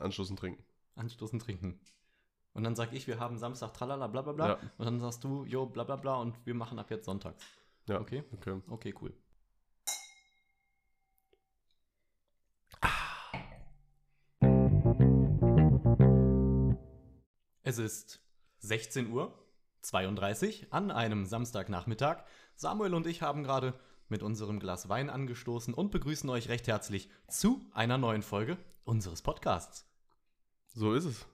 anstoßen trinken. Anstoßen trinken. Und dann sag ich, wir haben Samstag tralala, bla bla bla. Ja. Und dann sagst du, jo, bla bla bla. Und wir machen ab jetzt sonntags. Ja. Okay? Okay. Okay, cool. Es ist 16 Uhr 32 an einem Samstagnachmittag. Samuel und ich haben gerade mit unserem Glas Wein angestoßen und begrüßen euch recht herzlich zu einer neuen Folge unseres Podcasts. So ist es.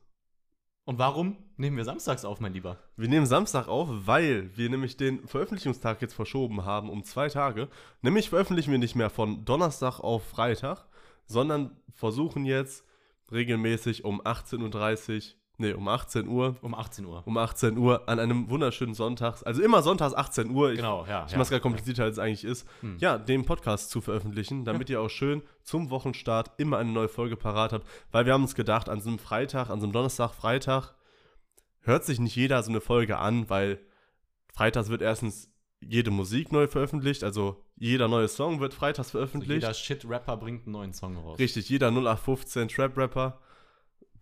Und warum nehmen wir samstags auf, mein Lieber? Wir nehmen Samstag auf, weil wir nämlich den Veröffentlichungstag jetzt verschoben haben um zwei Tage. Nämlich veröffentlichen wir nicht mehr von Donnerstag auf Freitag, sondern versuchen jetzt regelmäßig um 18.30 Uhr, nee, um 18 Uhr, Um 18 Uhr. um 18 Uhr an einem wunderschönen Sonntags, also immer sonntags 18 Uhr, ich, Genau, ja. ich ja. mache es gerade komplizierter als es eigentlich ist, Hm. ja, den Podcast zu veröffentlichen, damit ihr auch schön zum Wochenstart immer eine neue Folge parat habt, weil wir haben uns gedacht, an so einem Freitag, an so einem Donnerstag, Freitag, hört sich nicht jeder so eine Folge an, weil freitags wird erstens jede Musik neu veröffentlicht, also jeder neue Song wird freitags Also veröffentlicht. jeder Shit-Rapper bringt einen neuen Song raus. Richtig, jeder 0815 Trap-Rapper,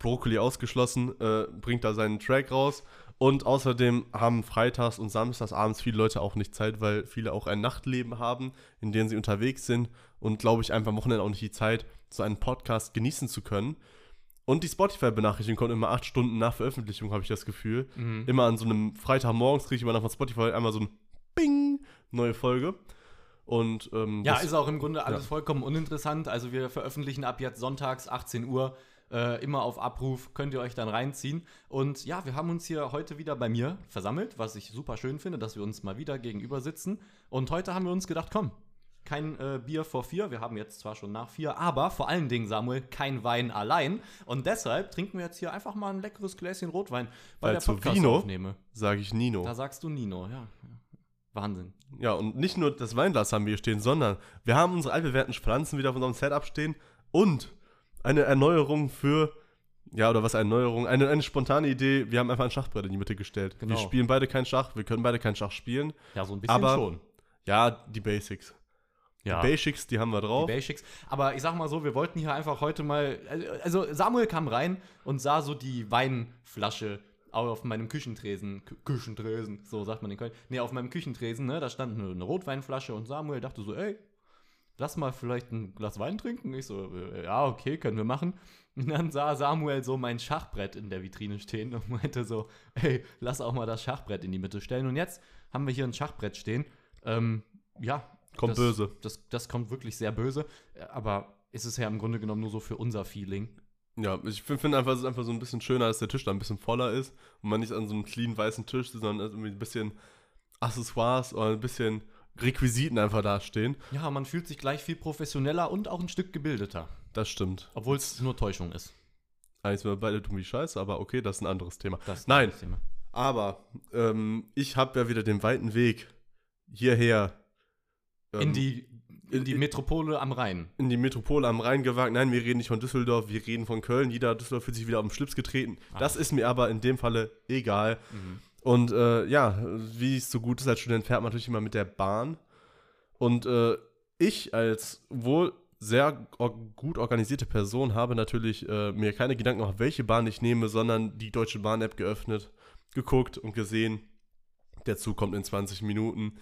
Brokkoli ausgeschlossen, äh, bringt da seinen Track raus. Und außerdem haben freitags und samstags abends viele Leute auch nicht Zeit, weil viele auch ein Nachtleben haben, in dem sie unterwegs sind und glaube ich einfach am Wochenende auch nicht die Zeit, so einen Podcast genießen zu können. Und die Spotify-Benachrichtigung kommt immer acht Stunden nach Veröffentlichung, habe ich das Gefühl. Mhm. Immer an so einem Freitagmorgens kriege ich immer nach von Spotify einmal so ein Bing, neue Folge. Und ähm, Ja, ist auch im Grunde alles ja. vollkommen uninteressant. Also wir veröffentlichen ab jetzt sonntags 18 Uhr äh, immer auf Abruf, könnt ihr euch dann reinziehen. Und ja, wir haben uns hier heute wieder bei mir versammelt, was ich super schön finde, dass wir uns mal wieder gegenüber sitzen. Und heute haben wir uns gedacht, komm, kein äh, Bier vor vier, wir haben jetzt zwar schon nach vier, aber vor allen Dingen, Samuel, kein Wein allein. Und deshalb trinken wir jetzt hier einfach mal ein leckeres Gläschen Rotwein, weil, Weil der zu Podcast Vino- aufnehme. sage ich Nino. Da sagst du Nino, ja. ja. Wahnsinn. Ja, und nicht nur das Weinglas haben wir hier stehen, sondern wir haben unsere altbewährten Pflanzen wieder auf unserem Setup stehen und eine Erneuerung für, ja, oder was eine Erneuerung, eine, eine spontane Idee. Wir haben einfach ein Schachbrett in die Mitte gestellt. Genau. Wir spielen beide kein Schach, wir können beide kein Schach spielen. Ja, so ein bisschen Aber schon. Ja, die Basics. Ja. Die Basics, die haben wir Die drauf. Basics. Aber ich sag mal so, wir wollten hier einfach heute mal. Also Samuel kam rein und sah so die Weinflasche auf meinem Küchentresen. Kü Küchentresen, so sagt man in Köln. Nee, auf meinem Küchentresen, ne? Da stand eine, eine Rotweinflasche und Samuel dachte so, ey, lass mal vielleicht ein Glas Wein trinken. Ich so, äh, ja, okay, können wir machen. Und dann sah Samuel so mein Schachbrett in der Vitrine stehen und meinte so, ey, lass auch mal das Schachbrett in die Mitte stellen. Und jetzt haben wir hier ein Schachbrett stehen. Ähm, ja. Kommt das, böse. Das, das kommt wirklich sehr böse. Aber ist es ja im Grunde genommen nur so für unser Feeling. Ja, ich finde find einfach, es ist einfach so ein bisschen schöner, dass der Tisch da ein bisschen voller ist und man nicht an so einem clean weißen Tisch sitzt, sondern irgendwie ein bisschen Accessoires oder ein bisschen Requisiten einfach dastehen. Ja, man fühlt sich gleich viel professioneller und auch ein Stück gebildeter. Das stimmt. Obwohl es nur Täuschung ist. Eigentlich sind wir beide dumm wie Scheiße, aber okay, das ist ein anderes Thema. Das ist Nein. Thema. Aber ähm, ich habe ja wieder den weiten Weg hierher ähm, In die, in die Metropole am Rhein. in die Metropole am Rhein gewagt. Nein, wir reden nicht von Düsseldorf, wir reden von Köln. Jeder Düsseldorf fühlt sich wieder auf den Schlips getreten. Ah. Das ist mir aber in dem Falle egal. Mhm. Und äh, ja, wie es so gut ist als Student, fährt man natürlich immer mit der Bahn. Und äh, ich als wohl sehr gut organisierte Person habe natürlich äh, mir keine Gedanken gemacht, welche Bahn ich nehme, sondern die Deutsche Bahn-App geöffnet, geguckt und gesehen, der Zug kommt in 20 Minuten.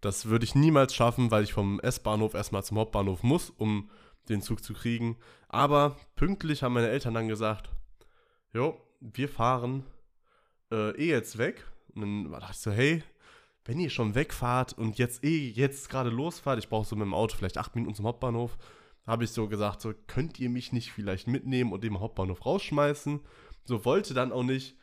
Das würde ich niemals schaffen, weil ich vom S-Bahnhof erstmal zum Hauptbahnhof muss, um den Zug zu kriegen. Aber pünktlich haben meine Eltern dann gesagt, jo, wir fahren äh, eh jetzt weg. Und dann dachte ich so, hey, wenn ihr schon wegfahrt und jetzt eh jetzt gerade losfahrt, ich brauche so mit dem Auto vielleicht acht Minuten zum Hauptbahnhof, habe ich so gesagt, so könnt ihr mich nicht vielleicht mitnehmen und dem Hauptbahnhof rausschmeißen. So wollte dann auch nicht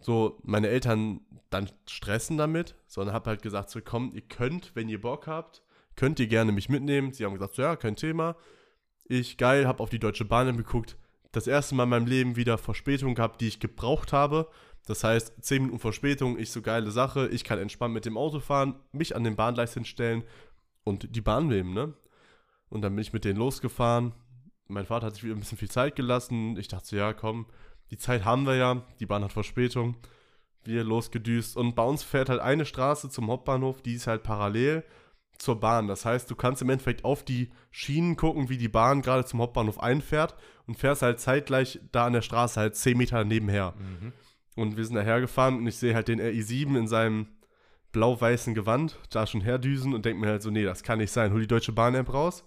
so meine Eltern dann stressen damit, sondern habe halt gesagt, so komm, ihr könnt, wenn ihr Bock habt, könnt ihr gerne mich mitnehmen. Sie haben gesagt, so ja, kein Thema. Ich geil, habe auf die Deutsche Bahn geguckt. Das erste Mal in meinem Leben wieder Verspätung gehabt, die ich gebraucht habe. Das heißt, 10 Minuten Verspätung, ich so geile Sache, ich kann entspannt mit dem Auto fahren, mich an den Bahngleis hinstellen und die Bahn nehmen, ne? Und dann bin ich mit denen losgefahren. Mein Vater hat sich wieder ein bisschen viel Zeit gelassen. Ich dachte so, ja, komm, die Zeit haben wir ja, die Bahn hat Verspätung. Wir losgedüst und bei uns fährt halt eine Straße zum Hauptbahnhof, die ist halt parallel zur Bahn. Das heißt, du kannst im Endeffekt auf die Schienen gucken, wie die Bahn gerade zum Hauptbahnhof einfährt und fährst halt zeitgleich da an der Straße halt 10 Meter nebenher. Mhm. Und wir sind daher gefahren und ich sehe halt den RI7 in seinem blau-weißen Gewand da schon herdüsen und denke mir halt so, nee, das kann nicht sein. Hol die Deutsche Bahn-App raus,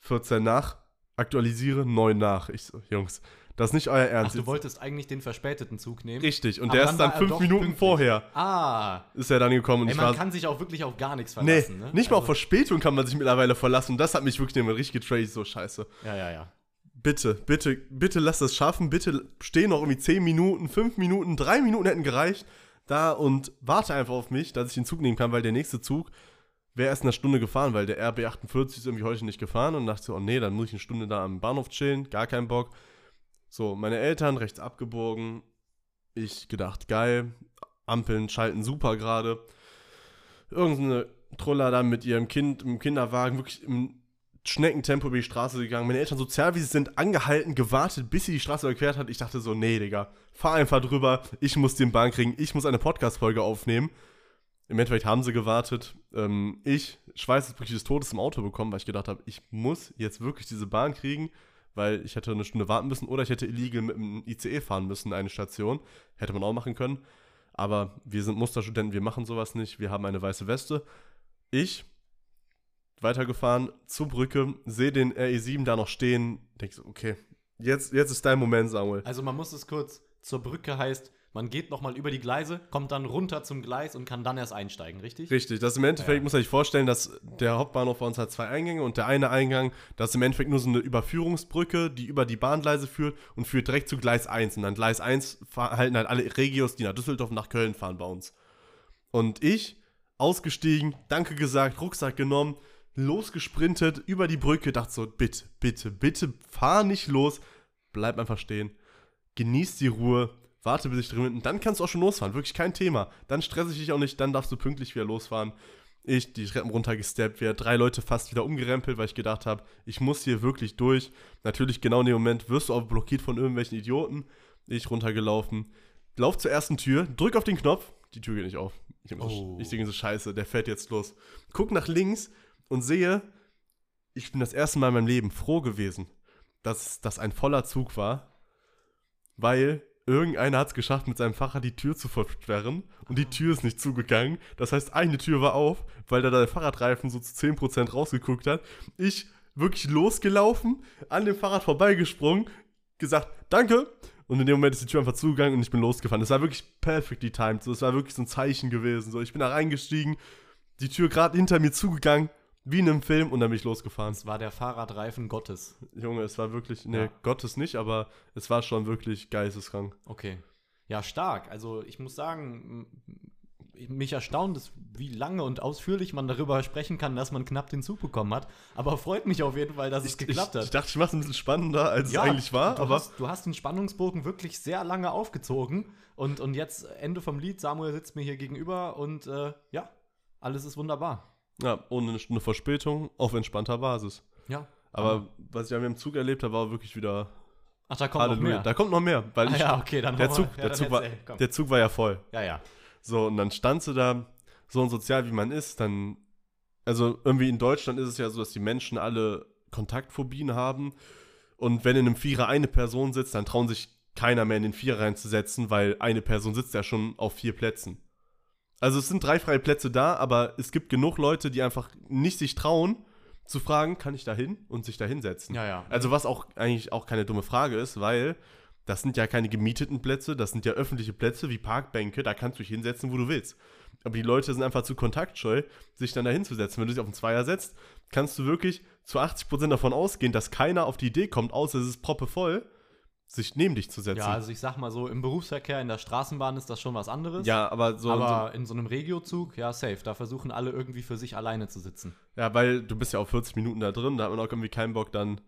14 nach, aktualisiere, 9 nach. Ich so, Jungs, das ist nicht euer Ach, Ernst. du wolltest eigentlich den verspäteten Zug nehmen? Richtig, und Aber der dann ist dann fünf Minuten pünktlich. vorher Ah, ist er dann gekommen und ey, man war kann sich auch wirklich auf gar nichts Nee, verlassen, ne? nicht mal auf Also- Verspätung kann man sich mittlerweile verlassen. Und das hat mich wirklich immer richtig getradet, so scheiße. Ja, ja, ja. Bitte, bitte, bitte lass das schaffen. Bitte steh noch irgendwie 10 Minuten, 5 Minuten, 3 Minuten hätten gereicht. Da und warte einfach auf mich, dass ich den Zug nehmen kann, weil der nächste Zug wäre erst in einer Stunde gefahren, weil der RB48 ist irgendwie heute nicht gefahren. Und dachte so, oh nee, dann muss ich eine Stunde da am Bahnhof chillen. Gar keinen Bock. So, meine Eltern rechts abgebogen. Ich gedacht, geil. Ampeln schalten super gerade. Irgendeine Troller da mit ihrem Kind im Kinderwagen wirklich im Schneckentempo über die Straße gegangen. Meine Eltern, sozial wie sie sind, angehalten, gewartet, bis sie die Straße überquert hat. Ich dachte so, nee, Digga, fahr einfach drüber. Ich muss den Bahn kriegen. Ich muss eine Podcast-Folge aufnehmen. Im Endeffekt haben sie gewartet. Ähm, ich, Schweiß wirklich des Todes im Auto bekommen, weil ich gedacht habe, ich muss jetzt wirklich diese Bahn kriegen, weil ich hätte eine Stunde warten müssen oder ich hätte illegal mit dem ICE fahren müssen, eine Station. Hätte man auch machen können. Aber wir sind Musterstudenten, wir machen sowas nicht. Wir haben eine weiße Weste. Ich weitergefahren zur Brücke, sehe den RE7 da noch stehen, denke so, okay, jetzt, jetzt ist dein Moment, Samuel. Also man muss es kurz, zur Brücke heißt, man geht nochmal über die Gleise, kommt dann runter zum Gleis und kann dann erst einsteigen, richtig? Richtig, das im Endeffekt, Ja. muss man sich vorstellen, dass der Hauptbahnhof bei uns hat zwei Eingänge und der eine Eingang, das ist im Endeffekt nur so eine Überführungsbrücke, die über die Bahngleise führt und führt direkt zu Gleis 1. Und an Gleis 1 fahr- halten halt alle Regios, die nach Düsseldorf und nach Köln fahren bei uns. Und ich, ausgestiegen, Danke gesagt, Rucksack genommen, losgesprintet über die Brücke, dachte so, bitte, bitte, bitte, fahr nicht los, bleib einfach stehen, genieß die Ruhe, warte bis ich drin bin und dann kannst du auch schon losfahren, wirklich kein Thema. Dann stress ich dich auch nicht, dann darfst du pünktlich wieder losfahren. Ich die Treppen runtergesteppt, wieder drei Leute fast wieder umgerempelt, weil ich gedacht habe, ich muss hier wirklich durch. Natürlich genau in dem Moment wirst du auch blockiert von irgendwelchen Idioten. Ich runtergelaufen, lauf zur ersten Tür, drück auf den Knopf, die Tür geht nicht auf. Ich denke so, Oh. ich denke so, scheiße, der fährt jetzt los. Guck nach links und sehe, ich bin das erste Mal in meinem Leben froh gewesen, dass das ein voller Zug war, weil irgendeiner hat es geschafft, mit seinem Fahrrad die Tür zu versperren und die Tür ist nicht zugegangen. Das heißt, eine Tür war auf, weil da der Fahrradreifen so zu 10% rausgeguckt hat. Ich wirklich losgelaufen, an dem Fahrrad vorbeigesprungen, gesagt, danke. Und in dem Moment ist die Tür einfach zugegangen und ich bin losgefahren. Das war wirklich perfectly timed. So, es war wirklich so ein Zeichen gewesen. So, ich bin da reingestiegen, die Tür gerade hinter mir zugegangen, wie in einem Film, und dann bin ich losgefahren. Das war der Fahrradreifen Gottes. Junge, es war wirklich, ne, Ja. Gottes nicht, aber es war schon wirklich geisteskrank. Okay. Ja, stark. Also ich muss sagen, mich erstaunt es, wie lange und ausführlich man darüber sprechen kann, dass man knapp den Zug bekommen hat. Aber freut mich auf jeden Fall, dass es geklappt ich, hat. Ich dachte, ich mache es ein bisschen spannender, als es eigentlich war, du aber Hast, du hast den Spannungsbogen wirklich sehr lange aufgezogen. Und, und jetzt, Ende vom Lied, Samuel sitzt mir hier gegenüber und äh, ja, alles ist wunderbar. Ja, ohne eine Stunde Verspätung, auf entspannter Basis. Ja. Aber was ich an im Zug erlebt habe, war wirklich wieder Ach, da kommt noch Halleluja. mehr. Da kommt noch mehr, weil ah, ich, ja, okay, dann der, Zug, ja, der, Zug war, der Zug war ja voll. Ja, ja. So, und dann standst du da, so unsozial wie man ist, dann, also irgendwie in Deutschland ist es ja so, dass die Menschen alle Kontaktphobien haben. Und wenn in einem Vierer eine Person sitzt, dann trauen sich keiner mehr in den Vierer reinzusetzen, weil eine Person sitzt ja schon auf vier Plätzen. Also es sind drei freie Plätze da, aber es gibt genug Leute, die einfach nicht sich trauen, zu fragen, kann ich da hin und sich da hinsetzen. Ja, ja. Also was auch eigentlich auch keine dumme Frage ist, weil das sind ja keine gemieteten Plätze, das sind ja öffentliche Plätze wie Parkbänke, da kannst du dich hinsetzen, wo du willst. Aber die Leute sind einfach zu kontaktscheu, sich dann da hinzusetzen. Wenn du dich auf einen Zweier setzt, kannst du wirklich zu 80% davon ausgehen, dass keiner auf die Idee kommt, außer es ist proppevoll, sich neben dich zu setzen. Ja, also ich sag mal so, im Berufsverkehr, in der Straßenbahn ist das schon was anderes. Ja, aber so, aber in so einem Regiozug, ja, safe. Da versuchen alle irgendwie für sich alleine zu sitzen. so ja, weil du bist ja auch 40 Minuten da drin, da hat man auch irgendwie keinen Bock dann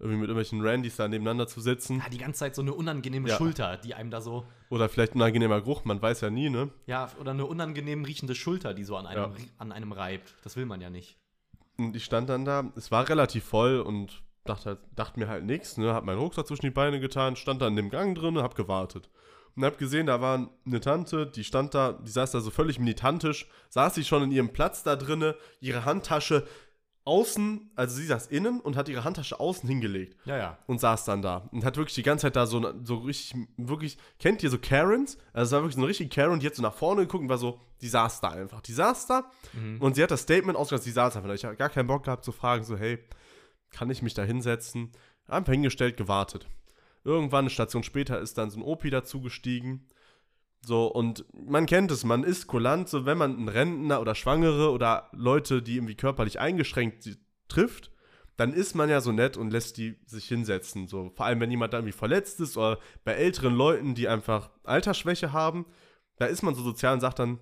irgendwie mit irgendwelchen Randys da nebeneinander zu sitzen. Ja, die ganze Zeit so eine unangenehme Ja. Schulter, die einem da so, Oder vielleicht ein unangenehmer Geruch, man weiß ja nie, ne? ja, oder eine unangenehm riechende Schulter, die so an einem, Ja. an einem reibt. Das will man ja nicht. Und ich stand dann da, es war relativ voll und dachte, halt, dachte mir halt nichts, ne? Hab meinen Rucksack zwischen die Beine getan, stand da in dem Gang drin und hab gewartet. und hab gesehen, da war eine Tante, die stand da, die saß da so völlig militantisch, saß sie schon in ihrem Platz da drinne, ihre Handtasche außen, also sie saß innen und hat ihre Handtasche außen hingelegt Ja, ja. und saß dann da und hat wirklich die ganze Zeit da so, so richtig, wirklich, kennt ihr so Karens? Also es war wirklich so eine richtige Karen, die hat so nach vorne geguckt und war so, die saß da einfach. Die saß da und sie hat das Statement ausgesagt, sie saß einfach da. Ich habe gar keinen Bock gehabt zu fragen, so, hey, kann ich mich da hinsetzen? Einfach hingestellt, gewartet. Irgendwann, eine Station später, ist dann so ein Opi dazugestiegen. So, und man kennt es, man ist kulant, so wenn man einen Rentner oder Schwangere oder Leute, die irgendwie körperlich eingeschränkt trifft, dann ist man ja so nett und lässt die sich hinsetzen. So, vor allem, wenn jemand da irgendwie verletzt ist oder bei älteren Leuten, die einfach Altersschwäche haben, da ist man so sozial und sagt dann,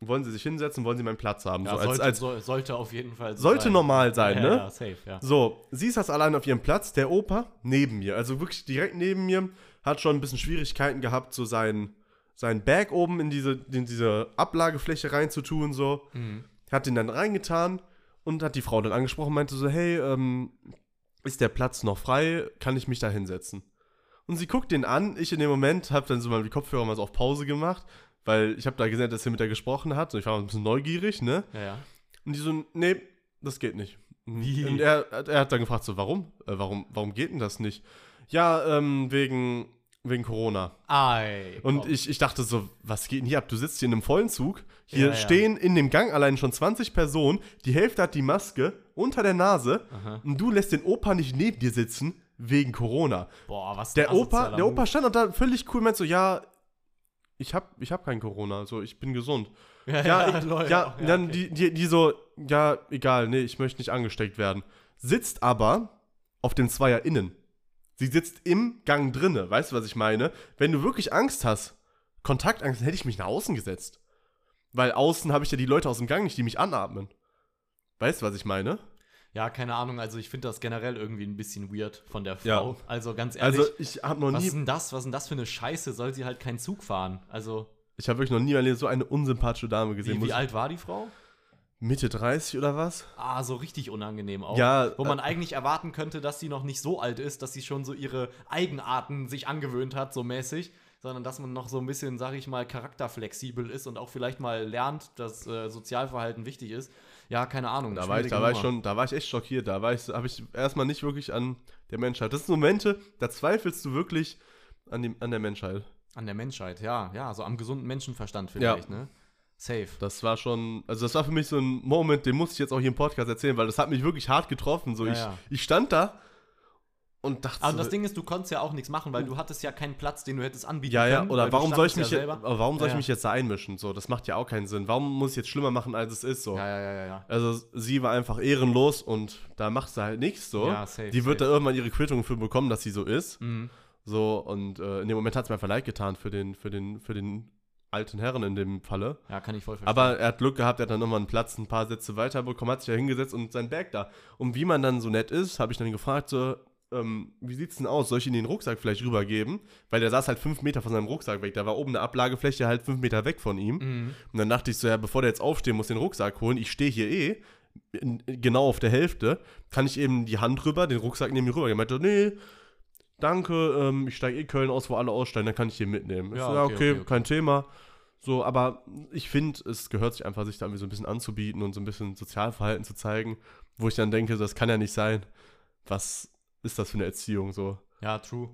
wollen sie sich hinsetzen, wollen sie meinen Platz haben. ja so, sollte, als, soll- sollte auf jeden Fall so sollte sein. normal sein, ja, ne? Ja, safe, ja. So, sie saß allein auf ihrem Platz, der Opa neben mir, also wirklich direkt neben mir, hat schon ein bisschen Schwierigkeiten gehabt, so seinen, seinen Bag oben in diese, in diese Ablagefläche reinzutun, so. Mhm. Hat den dann reingetan und hat die Frau dann angesprochen, meinte so, hey, ähm, ist der Platz noch frei? Kann ich mich da hinsetzen? Und sie guckt den an, ich in dem Moment habe dann so mal die Kopfhörer mal so auf Pause gemacht, weil ich habe da gesehen, dass er mit der gesprochen hat und ich war ein bisschen neugierig, ne? Ja, ja. Und die so, nee, das geht nicht. Wie? Und er, er hat dann gefragt, so, warum? Äh, warum, warum geht denn das nicht? Ja, ähm, wegen, wegen Corona. Ei. Und ich, ich dachte so, was geht denn hier ab? Du sitzt hier in einem vollen Zug. Hier Ja, ja. stehen in dem Gang allein schon 20 Personen. Die Hälfte hat die Maske unter der Nase. Aha. Und du lässt den Opa nicht neben dir sitzen wegen Corona. Boah, was Der Opa, der Opa stand und da völlig cool meint so, ja, ich hab, ich hab kein Corona, so, ich bin gesund. Ja, Ja, ja, ich, lol. ja, Ja, dann okay. die, die, die so, ja, egal, nee, ich möchte nicht angesteckt werden. Sitzt aber auf dem Zweier innen. Sie sitzt im Gang drinne, weißt du, was ich meine? Wenn du wirklich Angst hast, Kontaktangst, dann hätte ich mich nach außen gesetzt. Weil außen habe ich ja die Leute aus dem Gang nicht, die mich anatmen. Weißt du, was ich meine? Ja, keine Ahnung, also ich finde das generell irgendwie ein bisschen weird von der Ja. Frau. Also ganz ehrlich, Also, ich habe noch was nie, ist denn das? Was ist denn das für eine Scheiße? Soll sie halt keinen Zug fahren? Also, ich habe wirklich noch nie so eine unsympathische Dame gesehen. wie, wie alt war die Frau? Mitte 30 oder was? Ah, so richtig unangenehm auch. Ja, Wo man äh, eigentlich erwarten könnte, dass sie noch nicht so alt ist, dass sie schon so ihre Eigenarten sich angewöhnt hat, so mäßig. Sondern dass man noch so ein bisschen, sag ich mal, charakterflexibel ist und auch vielleicht mal lernt, dass äh, Sozialverhalten wichtig ist. Ja, keine Ahnung. Da war, ich, da war ich schon, da war ich echt schockiert. Da war ich, habe ich erstmal nicht wirklich an der Menschheit. Das sind Momente, da zweifelst du wirklich an, die, an der Menschheit. An der Menschheit, ja. Ja, so am gesunden Menschenverstand vielleicht, ne? Safe. Das war schon, also das war für mich so ein Moment, den muss ich jetzt auch hier im Podcast erzählen, weil das hat mich wirklich hart getroffen. So, Ja, ich, ja. ich stand da und dachte Aber so, das Ding ist, du konntest ja auch nichts machen, weil du hattest ja keinen Platz, den du hättest anbieten ja, ja, können. weil oder warum soll ich mich, ja jetzt, warum soll Ja, ich ja. mich jetzt da einmischen? So, das macht ja auch keinen Sinn. Warum muss ich jetzt schlimmer machen, als es ist? So. Ja, ja, ja, ja, ja. Also sie war einfach ehrenlos und da macht sie halt nichts so. Ja, safe, die wird safe. da irgendwann ihre Quittung für bekommen, dass sie so ist. Mhm. So, und äh, in dem Moment hat es mir einfach leid getan für den, für den, für den alten Herren in dem Falle. Ja, kann ich voll verstehen. Aber er hat Glück gehabt, er hat dann nochmal einen Platz ein paar Sätze weiter bekommen, hat sich da hingesetzt und sein Bag da. Und wie man dann so nett ist, habe ich dann gefragt, so, ähm, wie sieht's denn aus? Soll ich ihm den Rucksack vielleicht rübergeben? Weil der saß halt fünf Meter von seinem Rucksack weg. Da war oben eine Ablagefläche halt fünf Meter weg von ihm. Mhm. Und dann dachte ich so, ja, bevor der jetzt aufstehen muss, den Rucksack holen, ich stehe hier eh, in, genau auf der Hälfte, kann ich eben die Hand rüber, den Rucksack neben mir rüber. Er meinte, nee, danke, ähm, ich steige eh Köln aus, wo alle aussteigen, dann kann ich den mitnehmen. Ich Ja, so, ja, okay, okay, okay, okay. kein Thema. So, aber ich finde, es gehört sich einfach, sich da irgendwie so ein bisschen anzubieten und so ein bisschen Sozialverhalten zu zeigen, wo ich dann denke, das kann ja nicht sein. Was ist das für eine Erziehung so? Ja, true.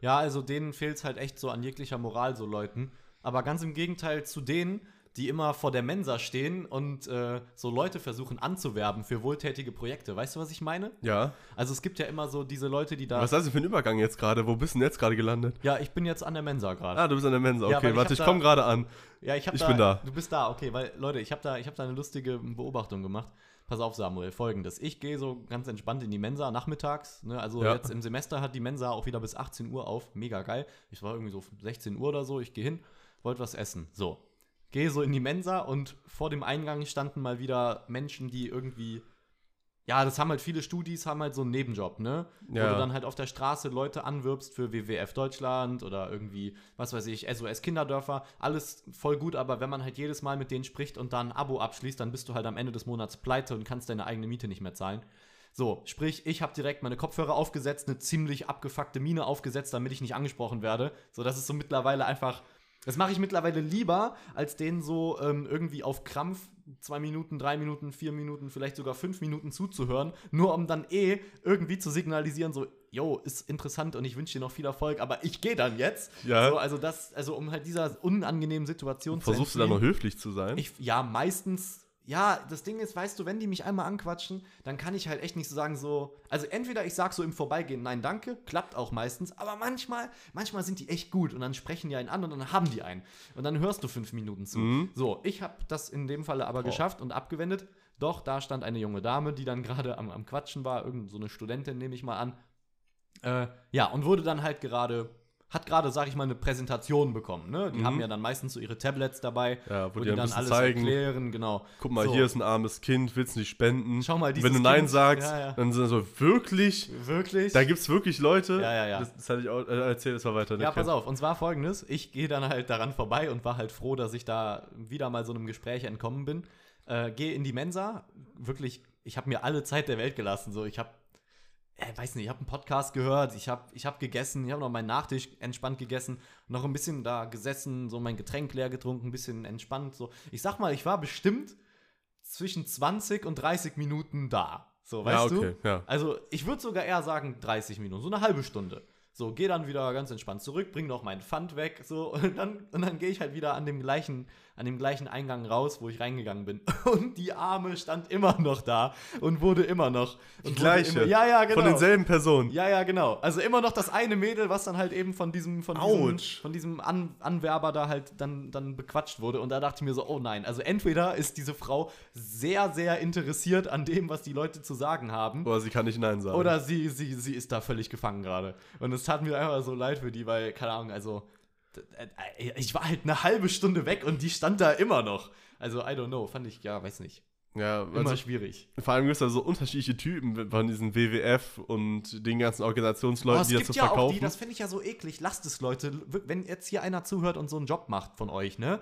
Ja, also denen fehlt es halt echt so an jeglicher Moral, so Leuten. Aber ganz im Gegenteil zu denen, die immer vor der Mensa stehen und äh, so Leute versuchen anzuwerben für wohltätige Projekte. Weißt du, was ich meine? Ja. Also es gibt ja immer so diese Leute, die da. Was das denn für ein Übergang jetzt gerade? Wo bist du denn jetzt gerade gelandet? Ja, ich bin jetzt an der Mensa gerade. Ah, du bist an der Mensa. Ja, Okay, weil ich warte, ich komme gerade an. Ja, ich, hab Ich da, bin da. Du bist da, okay, weil, Leute, ich habe da, ich hab da eine lustige Beobachtung gemacht. Pass auf, Samuel, folgendes. Ich gehe so ganz entspannt in die Mensa nachmittags. Ne? Also Ja. jetzt im Semester hat die Mensa auch wieder bis 18 Uhr auf. Mega geil. Ich war irgendwie so 16 Uhr oder so. Ich gehe hin, wollte was essen. So. Gehe so in die Mensa und vor dem Eingang standen mal wieder Menschen, die irgendwie. Ja, das haben halt viele Studis, haben halt so einen Nebenjob, ne? Wo Ja. du dann halt auf der Straße Leute anwirbst für WWF Deutschland oder irgendwie, was weiß ich, SOS Kinderdörfer. Alles voll gut, aber wenn man halt jedes Mal mit denen spricht und dann ein Abo abschließt, dann bist du halt am Ende des Monats pleite und kannst deine eigene Miete nicht mehr zahlen. So, sprich, ich habe direkt meine Kopfhörer aufgesetzt, eine ziemlich abgefuckte Mine aufgesetzt, damit ich nicht angesprochen werde. So, das ist so mittlerweile einfach. Das mache ich mittlerweile lieber, als den so ähm, irgendwie auf Krampf zwei Minuten, drei Minuten, vier Minuten, vielleicht sogar fünf Minuten zuzuhören, nur um dann eh irgendwie zu signalisieren, so, yo, ist interessant und ich wünsche dir noch viel Erfolg, aber ich gehe dann jetzt. Ja. So, also das, also um halt dieser unangenehmen Situation Versuchst du da noch höflich zu sein? ich, ja, meistens. Ja, das Ding ist, weißt du, wenn die mich einmal anquatschen, dann kann ich halt echt nicht so sagen, so. Also, entweder ich sag so im Vorbeigehen, nein, danke, klappt auch meistens, aber manchmal, manchmal sind die echt gut und dann sprechen die einen an und dann haben die einen. Und dann hörst du fünf Minuten zu. Mhm. So, ich habe das in dem Falle aber geschafft und abgewendet. Doch, da stand eine junge Dame, die dann gerade am, am Quatschen war, irgend so eine Studentin, nehme ich mal an. Äh, ja, und wurde dann halt gerade, hat gerade, sag ich mal, eine Präsentation bekommen. Ne? Die Mhm. haben ja dann meistens so ihre Tablets dabei, Ja, wo, die dann alles erklären, genau. Guck mal, So. hier ist ein armes Kind, willst du nicht spenden? Schau mal, Wenn du Nein Kind- sagst, Ja, ja. dann sind so, wirklich? Wirklich? Da gibt es wirklich Leute? Ja, ja, ja. Das, das hatte ich auch, äh, erzähl das mal weiter. Ja, pass auf. Und zwar folgendes: Ich gehe dann halt daran vorbei und war halt froh, dass ich da wieder mal so einem Gespräch entkommen bin. Äh, gehe in die Mensa. Wirklich, ich habe mir alle Zeit der Welt gelassen. So, ich habe, äh, weiß nicht, ich habe einen Podcast gehört, ich habe ich hab gegessen, ich habe noch meinen Nachtisch entspannt gegessen, noch ein bisschen da gesessen, so mein Getränk leer getrunken, ein bisschen entspannt. So, ich sag mal, ich war bestimmt zwischen 20 und 30 Minuten da. So, weißt ja, okay, du? ja. Also, ich würde sogar eher sagen 30 Minuten, so eine halbe Stunde. So, gehe dann wieder ganz entspannt zurück, bring noch meinen Pfand weg, so, und dann, und dann gehe ich halt wieder an dem, gleichen, an dem gleichen Eingang raus, wo ich reingegangen bin. Und die Arme stand immer noch da und wurde immer noch. Die gleiche. Immer, ja, ja, genau. Von denselben Personen. Ja, ja, genau. Also immer noch das eine Mädel, was dann halt eben von diesem, von diesem, von diesem An Anwerber da halt dann, dann bequatscht wurde. Und da dachte ich mir so, oh nein. Also entweder ist diese Frau sehr, sehr interessiert an dem, was die Leute zu sagen haben. Oder sie kann nicht Nein sagen. Oder sie, sie, sie ist da völlig gefangen gerade. Und es tat mir einfach so leid für die, weil, keine Ahnung, also ich war halt eine halbe Stunde weg und die stand da immer noch. Also, I don't know, fand ich, ja, weiß nicht. ja, Immer also, schwierig. vor allem gibt es da so unterschiedliche Typen von diesen WWF und den ganzen Organisationsleuten, Oh, es die das gibt ja auch verkaufen. die, das finde ich ja so eklig. Lasst es, Leute. Wenn jetzt hier einer zuhört und so einen Job macht von euch, ne?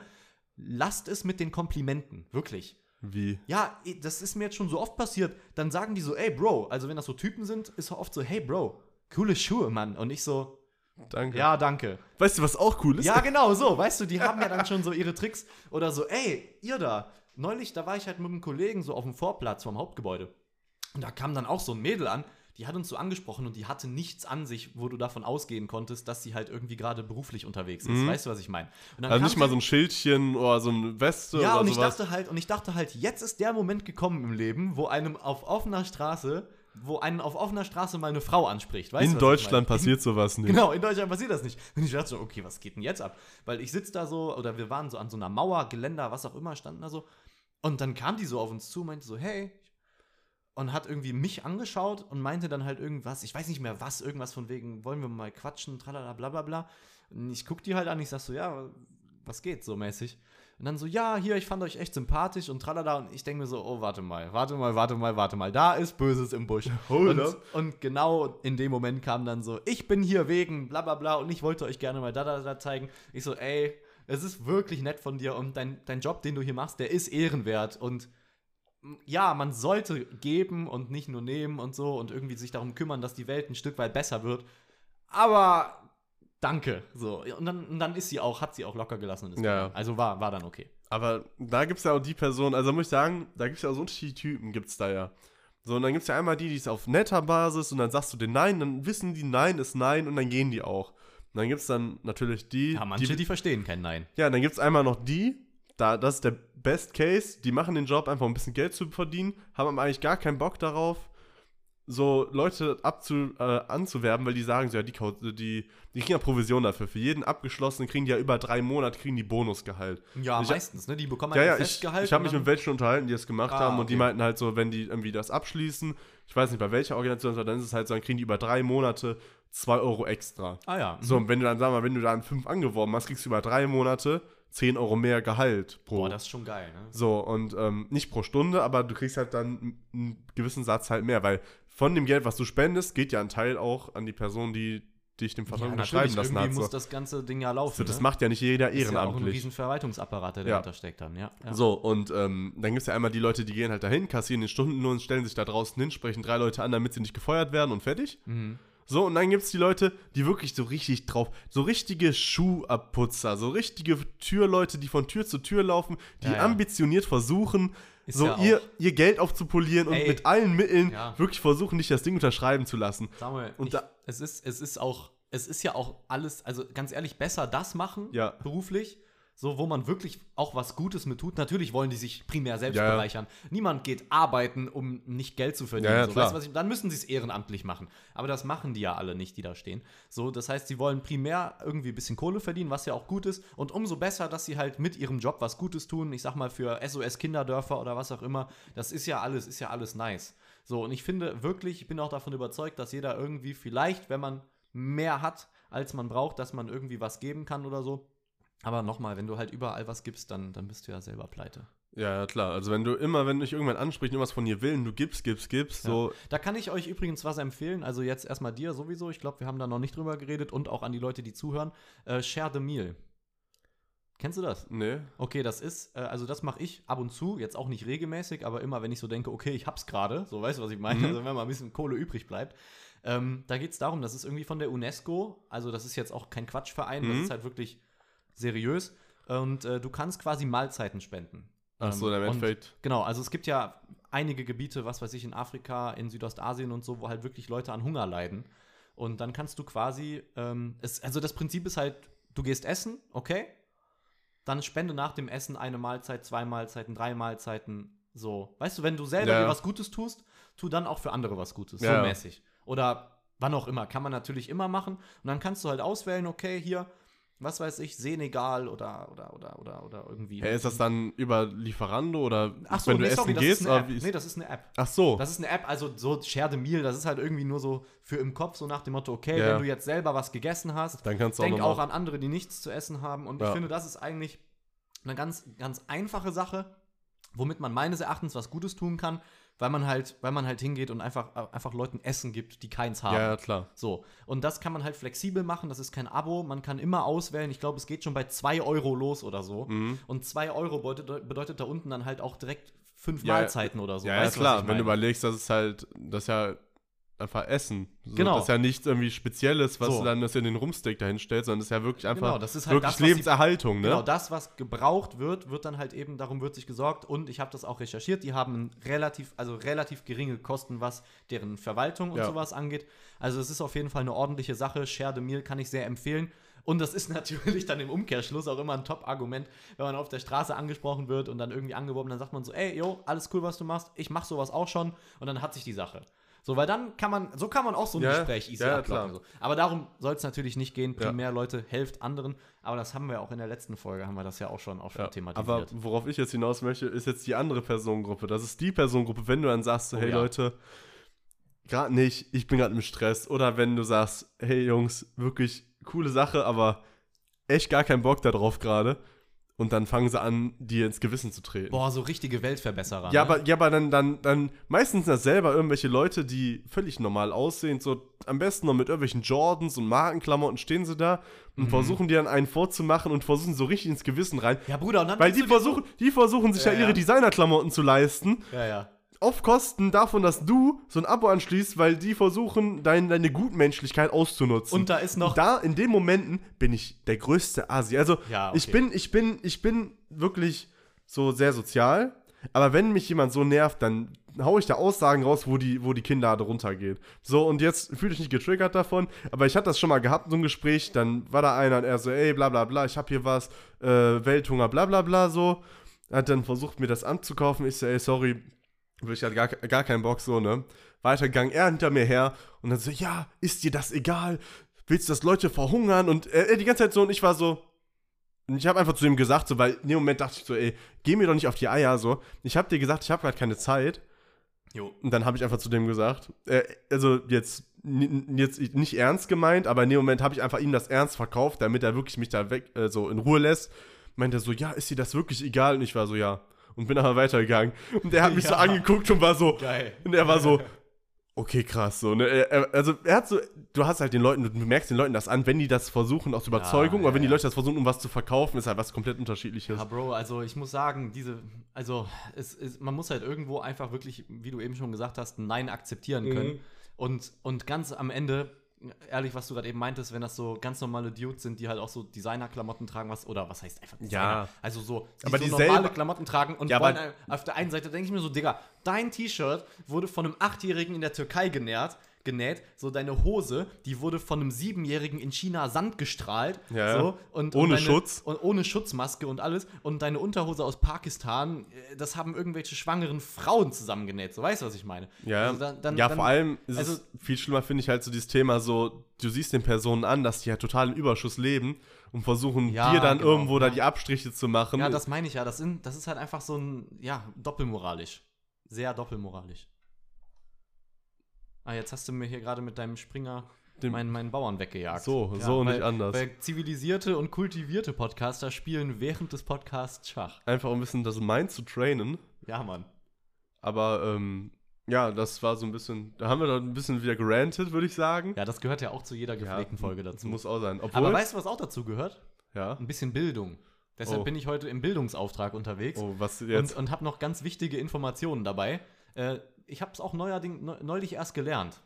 Lasst es mit den Komplimenten. Wirklich. Wie? Ja, das ist mir jetzt schon so oft passiert. Dann sagen die so, ey, Bro. Also, wenn das so Typen sind, ist oft so, hey, Bro, coole Schuhe, Mann. Und ich so, Danke. ja, danke. Weißt du, was auch cool ist? Ja, genau, so, weißt du, die haben ja dann schon so ihre Tricks oder so, ey, ihr da, neulich, da war ich halt mit einem Kollegen so auf dem Vorplatz vom Hauptgebäude und da kam dann auch so ein Mädel an, die hat uns so angesprochen und die hatte nichts an sich, wo du davon ausgehen konntest, dass sie halt irgendwie gerade beruflich unterwegs ist. Weißt du, was ich meine? Also nicht mal so ein Schildchen oder so eine Weste ja, oder und ich sowas. dachte halt, und ich dachte halt, jetzt ist der Moment gekommen im Leben, wo einem auf offener Straße, wo einen auf offener Straße mal eine Frau anspricht. Weißt du, In Deutschland passiert sowas nicht. Genau, in Deutschland passiert das nicht. Und ich dachte so, okay, was geht denn jetzt ab? Weil ich sitze da so, oder wir waren so an so einer Mauer, Geländer, was auch immer, standen da so. Und dann kam die so auf uns zu, meinte so, hey. Und hat irgendwie mich angeschaut und meinte dann halt irgendwas, ich weiß nicht mehr was, irgendwas von wegen, wollen wir mal quatschen, tralala, bla bla bla. Und ich guck die halt an, ich sag so, ja, was geht so mäßig? Und dann so, ja, hier, ich fand euch echt sympathisch und tralala. Und ich denke mir so, oh, warte mal, warte mal, warte mal, warte mal, da ist Böses im Busch. Und, und genau in dem Moment kam dann so, ich bin hier wegen bla bla bla und ich wollte euch gerne mal da, da, da zeigen. Ich so, ey, es ist wirklich nett von dir und dein, dein Job, den du hier machst, der ist ehrenwert und ja, man sollte geben und nicht nur nehmen und so und irgendwie sich darum kümmern, dass die Welt ein Stück weit besser wird. Aber danke. So. Und dann, und dann ist sie auch, hat sie auch locker gelassen und ist Ja. gegangen. Also war, war dann okay. Aber da gibt es ja auch die Person, also muss ich sagen, da gibt es ja auch so unterschiedliche Typen, gibt es da ja. So, und dann gibt es ja einmal die, die ist auf netter Basis und dann sagst du den Nein, dann wissen die Nein ist Nein und dann gehen die auch. Und dann gibt es dann natürlich die, Ja, manche, die, die verstehen kein Nein. ja, dann gibt es einmal noch die, da, das ist der Best Case, die machen den Job einfach um ein bisschen Geld zu verdienen, haben aber eigentlich gar keinen Bock darauf, so Leute abzu, äh, anzuwerben, weil die sagen so, ja, die, die, die kriegen ja Provision dafür. Für jeden abgeschlossenen kriegen die ja über drei Monate kriegen die Bonusgehalt. Ja, Ich- meistens, ne? Die bekommen Ja, halt ja, ein ich, Festgehalt. ich habe mich mit welchen unterhalten, die das gemacht Ah, haben und die okay. meinten halt so, wenn die irgendwie das abschließen, ich weiß nicht bei welcher Organisation, dann ist es halt so, dann kriegen die über drei Monate zwei Euro extra. Ah ja. So, und wenn du dann, sag mal, wenn du dann fünf angeworben hast, kriegst du über drei Monate 10 Euro mehr Gehalt pro. Boah, das ist schon geil, ne? so, und ähm, nicht pro Stunde, aber du kriegst halt dann einen gewissen Satz halt mehr, weil von dem Geld, was du spendest, geht ja ein Teil auch an die Person, die dich dem Vertrag Ja, unterschreiben lassen irgendwie hat. So. muss das ganze Ding ja laufen. So, das ne? macht ja nicht jeder ist ja auch ein ehrenamtlich. riesen Verwaltungsapparat, der Ja. dahinter steckt dann, ja. ja. So, und ähm, dann gibt es ja einmal die Leute, die gehen halt dahin, kassieren den Stundenlohn, stellen sich da draußen hin, sprechen drei Leute an, damit sie nicht gefeuert werden und fertig. Mhm. So, und dann gibt es die Leute, die wirklich so richtig drauf, so richtige Schuhabputzer, so richtige Türleute, die von Tür zu Tür laufen, die ambitioniert versuchen, Ist so ja ihr, ihr Geld aufzupolieren und Ey. mit allen Mitteln Ja. wirklich versuchen, dich das Ding unterschreiben zu lassen. Samuel, Und ich, da- es, ist, es ist auch, es ist ja auch alles, also ganz ehrlich, besser das machen, beruflich, so wo man wirklich auch was Gutes mit tut. Natürlich wollen die sich primär selbst Ja, ja. bereichern. Niemand geht arbeiten, um nicht Geld zu verdienen. Ja, so, weißt ich, dann müssen sie es ehrenamtlich machen. Aber das machen die ja alle nicht, die da stehen. So, das heißt, sie wollen primär irgendwie ein bisschen Kohle verdienen, was ja auch gut ist. Und umso besser, dass sie halt mit ihrem Job was Gutes tun. Ich sag mal für SOS Kinderdörfer oder was auch immer. Das ist ja alles, ist ja alles nice. So, und ich finde wirklich, ich bin auch davon überzeugt, dass jeder irgendwie vielleicht, wenn man mehr hat, als man braucht, dass man irgendwie was geben kann oder so. Aber nochmal, wenn du halt überall was gibst, dann, dann bist du ja selber pleite. Ja, ja, klar. Also wenn du immer, wenn dich irgendwann anspricht, irgendwas von dir will, du gibst, gibst, gibst, Ja. so, Da kann ich euch übrigens was empfehlen. Also jetzt erstmal dir sowieso. Ich glaube, wir haben da noch nicht drüber geredet und auch an die Leute, die zuhören. Äh, Share the Meal. Kennst du das? ne? Okay, das ist, äh, also das mache ich ab und zu, jetzt auch nicht regelmäßig, aber immer, wenn ich so denke, okay, ich hab's gerade, so weißt du, was ich meine, Mhm. also wenn mal ein bisschen Kohle übrig bleibt. Ähm, da geht es darum, das ist irgendwie von der UNESCO, also das ist jetzt auch kein Quatschverein, das Mhm. ist halt wirklich seriös und äh, du kannst quasi Mahlzeiten spenden. Ach so, Ähm, und- Endeffekt. Genau, also es gibt ja einige Gebiete, was weiß ich, in Afrika, in Südostasien und so, wo halt wirklich Leute an Hunger leiden. Und dann kannst du quasi, ähm, es, also das Prinzip ist halt, du gehst essen, okay? Dann spende nach dem Essen eine Mahlzeit, zwei Mahlzeiten, drei Mahlzeiten, so. Weißt du, wenn du selber Ja. dir was Gutes tust, tu dann auch für andere was Gutes, Ja. so mäßig. Oder wann auch immer, kann man natürlich immer machen. Und dann kannst du halt auswählen, okay, hier, was weiß ich, Senegal oder, oder, oder, oder, oder irgendwie. Ja, ist das dann über Lieferando oder Ach so, wenn du nee, essen sorry, das gehst? Nee, das ist eine App. Ach so. Das ist eine App, also so Share the Meal, das ist halt irgendwie nur so für im Kopf, so nach dem Motto, okay, Ja. wenn du jetzt selber was gegessen hast, dann kannst du denk auch auch an andere, die nichts zu essen haben. Und ich Ja. finde, das ist eigentlich eine ganz, ganz einfache Sache, womit man meines Erachtens was Gutes tun kann, weil man halt, weil man halt hingeht und einfach, einfach Leuten Essen gibt, die keins haben. Ja, ja, klar. So, und das kann man halt flexibel machen, das ist kein Abo, man kann immer auswählen, ich glaube, es geht schon bei 2 Euro los oder so. Mhm. Und 2 Euro bedeutet, bedeutet da unten dann halt auch direkt fünf Ja, Mahlzeiten oder so. ja, ja, Weißt was klar. Wenn du überlegst, das ist halt, das ist ja einfach Essen. So, Genau. Das ist ja nichts irgendwie Spezielles, was So. du dann das in den Rumsteak dahin stellst, sondern das ist ja wirklich einfach Genau, das ist halt wirklich das, Lebenserhaltung, ne? Genau, das, was gebraucht wird, wird dann halt eben, darum wird sich gesorgt. Und ich habe das auch recherchiert, die haben relativ, also relativ geringe Kosten, was deren Verwaltung und Ja. sowas angeht. Also es ist auf jeden Fall eine ordentliche Sache. Share the Meal kann ich sehr empfehlen. Und das ist natürlich dann im Umkehrschluss auch immer ein Top-Argument, wenn man auf der Straße angesprochen wird und dann irgendwie angeworben, dann sagt man so, ey, yo, alles cool, was du machst, ich mach sowas auch schon und dann hat sich die Sache. So, weil dann kann man, so kann man auch so ein Ja, Gespräch easy ja, klar. So. Aber darum soll es natürlich nicht gehen. Ja. Primär Leute, helft anderen. Aber das haben wir auch in der letzten Folge, haben wir das ja auch schon, auch schon Ja, thematisiert. aber worauf ich jetzt hinaus möchte, ist jetzt die andere Personengruppe. Das ist die Personengruppe, wenn du dann sagst, so, Oh hey ja. Leute, gerade nicht, ich bin gerade im Stress. Oder wenn du sagst, hey Jungs, wirklich coole Sache, aber echt gar keinen Bock darauf gerade. Und dann fangen sie an, dir ins Gewissen zu treten. Boah, so richtige Weltverbesserer. Ja, ne? aber, ja, aber dann, dann, dann meistens sind das selber irgendwelche Leute, die völlig normal aussehen, so am besten noch mit irgendwelchen Jordans und Markenklamotten stehen sie da und Mhm. versuchen dir dann einen vorzumachen und versuchen so richtig ins Gewissen rein. Ja, Bruder, und dann Weil die versuchen, die versuchen sich ja, Ja, ihre. Designerklamotten zu leisten, ja, ja. Auf Kosten davon, dass du so ein Abo anschließt, weil die versuchen, dein, deine Gutmenschlichkeit auszunutzen. Und da ist noch. da in den Momenten bin ich der größte Asi. Also Ja, ich okay. bin, ich bin, ich bin wirklich so sehr sozial. Aber wenn mich jemand so nervt, dann hau ich da Aussagen raus, wo die, wo die Kinnlade runtergeht. So, und jetzt fühle ich nicht getriggert davon, aber ich hatte das schon mal gehabt, so ein Gespräch, dann war da einer und er so, ey, bla bla bla, ich hab hier was, äh, Welthunger, bla bla bla, so. Hat dann versucht, mir das anzukaufen. Ich so, ey, sorry, ich hatte gar, gar keinen Bock, so, ne? Weitergegangen, er hinter mir her und dann so, ja, ist dir das egal? Willst du, dass Leute verhungern? Und er die ganze Zeit so, und ich war so, und ich habe einfach zu ihm gesagt, so, weil in dem Moment dachte ich so, ey, geh mir doch nicht auf die Eier, so. Ich habe dir gesagt, ich habe gerade keine Zeit. Jo. Und dann habe ich einfach zu dem gesagt, äh, also jetzt, jetzt nicht ernst gemeint, aber in dem Moment habe ich einfach ihm das ernst verkauft, damit er wirklich mich da weg, äh, so in Ruhe lässt. Meint er so, ja, ist dir das wirklich egal? Und ich war so, ja. Und bin aber weitergegangen. Und er hat mich so Ja. angeguckt und war so, Geil. und er war so, Okay, krass, so, ne? Er- Also, er hat so, du hast halt den Leuten, du merkst den Leuten das an, wenn die das versuchen aus Überzeugung, ja, oder wenn die. Leute das versuchen, um was zu verkaufen, ist halt was komplett unterschiedliches. Ja, Bro, also ich muss sagen, diese, also es ist, man muss halt irgendwo einfach wirklich, wie du eben schon gesagt hast, ein Nein akzeptieren Mhm. können. Und, und ganz am Ende, ehrlich, was du gerade eben meintest, wenn das so ganz normale Dudes sind, die halt auch so Designer-Klamotten tragen, was, oder was heißt einfach Designer? Ja. Also so, die Aber so die normale Klamotten tragen und Ja, wollen, ein- auf der einen Seite denke ich mir so, Digga, dein T-Shirt wurde von einem Achtjährigen in der Türkei genäht, genäht, so deine Hose, die wurde von einem Siebenjährigen in China Sand gestrahlt, Ja, ja. so, und, Ohne und deine, Schutz. und ohne Schutzmaske und alles. Und deine Unterhose aus Pakistan, äh, das haben irgendwelche schwangeren Frauen zusammengenäht. So, weißt du, was ich meine? Ja, Also dann- dann- ja dann- vor allem ist also- es viel schlimmer, finde ich halt so dieses Thema so, du siehst den Personen an, dass die halt total im Überschuss leben und versuchen Ja, dir dann genau, irgendwo da ja. die Abstriche zu machen. Ja, das meine ich ja. Das, sind, das ist halt einfach so ein, ja, doppelmoralisch. Sehr doppelmoralisch. Ah, jetzt hast du mir hier gerade mit deinem Springer Dem- meinen, meinen Bauern weggejagt. So, so und weil, nicht anders. Weil zivilisierte und kultivierte Podcaster spielen während des Podcasts Schach. Einfach um ein bisschen das Mind zu trainen. Ja, Mann. Aber ähm, ja, das war so ein bisschen, da haben wir dann ein bisschen wieder gerantet, würde ich sagen. Ja, das gehört ja auch zu jeder gepflegten Folge Das dazu. muss auch sein. Obwohl, Aber weißt du, was auch dazu gehört? ja. Ein bisschen Bildung. Deshalb Oh. bin ich heute im Bildungsauftrag unterwegs Oh, was und, jetzt? und habe noch ganz wichtige Informationen dabei. Äh, ich habe es auch neuerding, neu, neulich erst gelernt.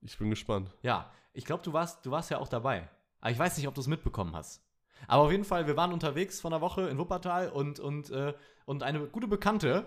ich bin gespannt. Ja, ich glaube, du warst, du warst ja auch dabei. Aber ich weiß nicht, ob du es mitbekommen hast. Aber auf jeden Fall, wir waren unterwegs von der Woche in Wuppertal und, und, äh, und eine gute Bekannte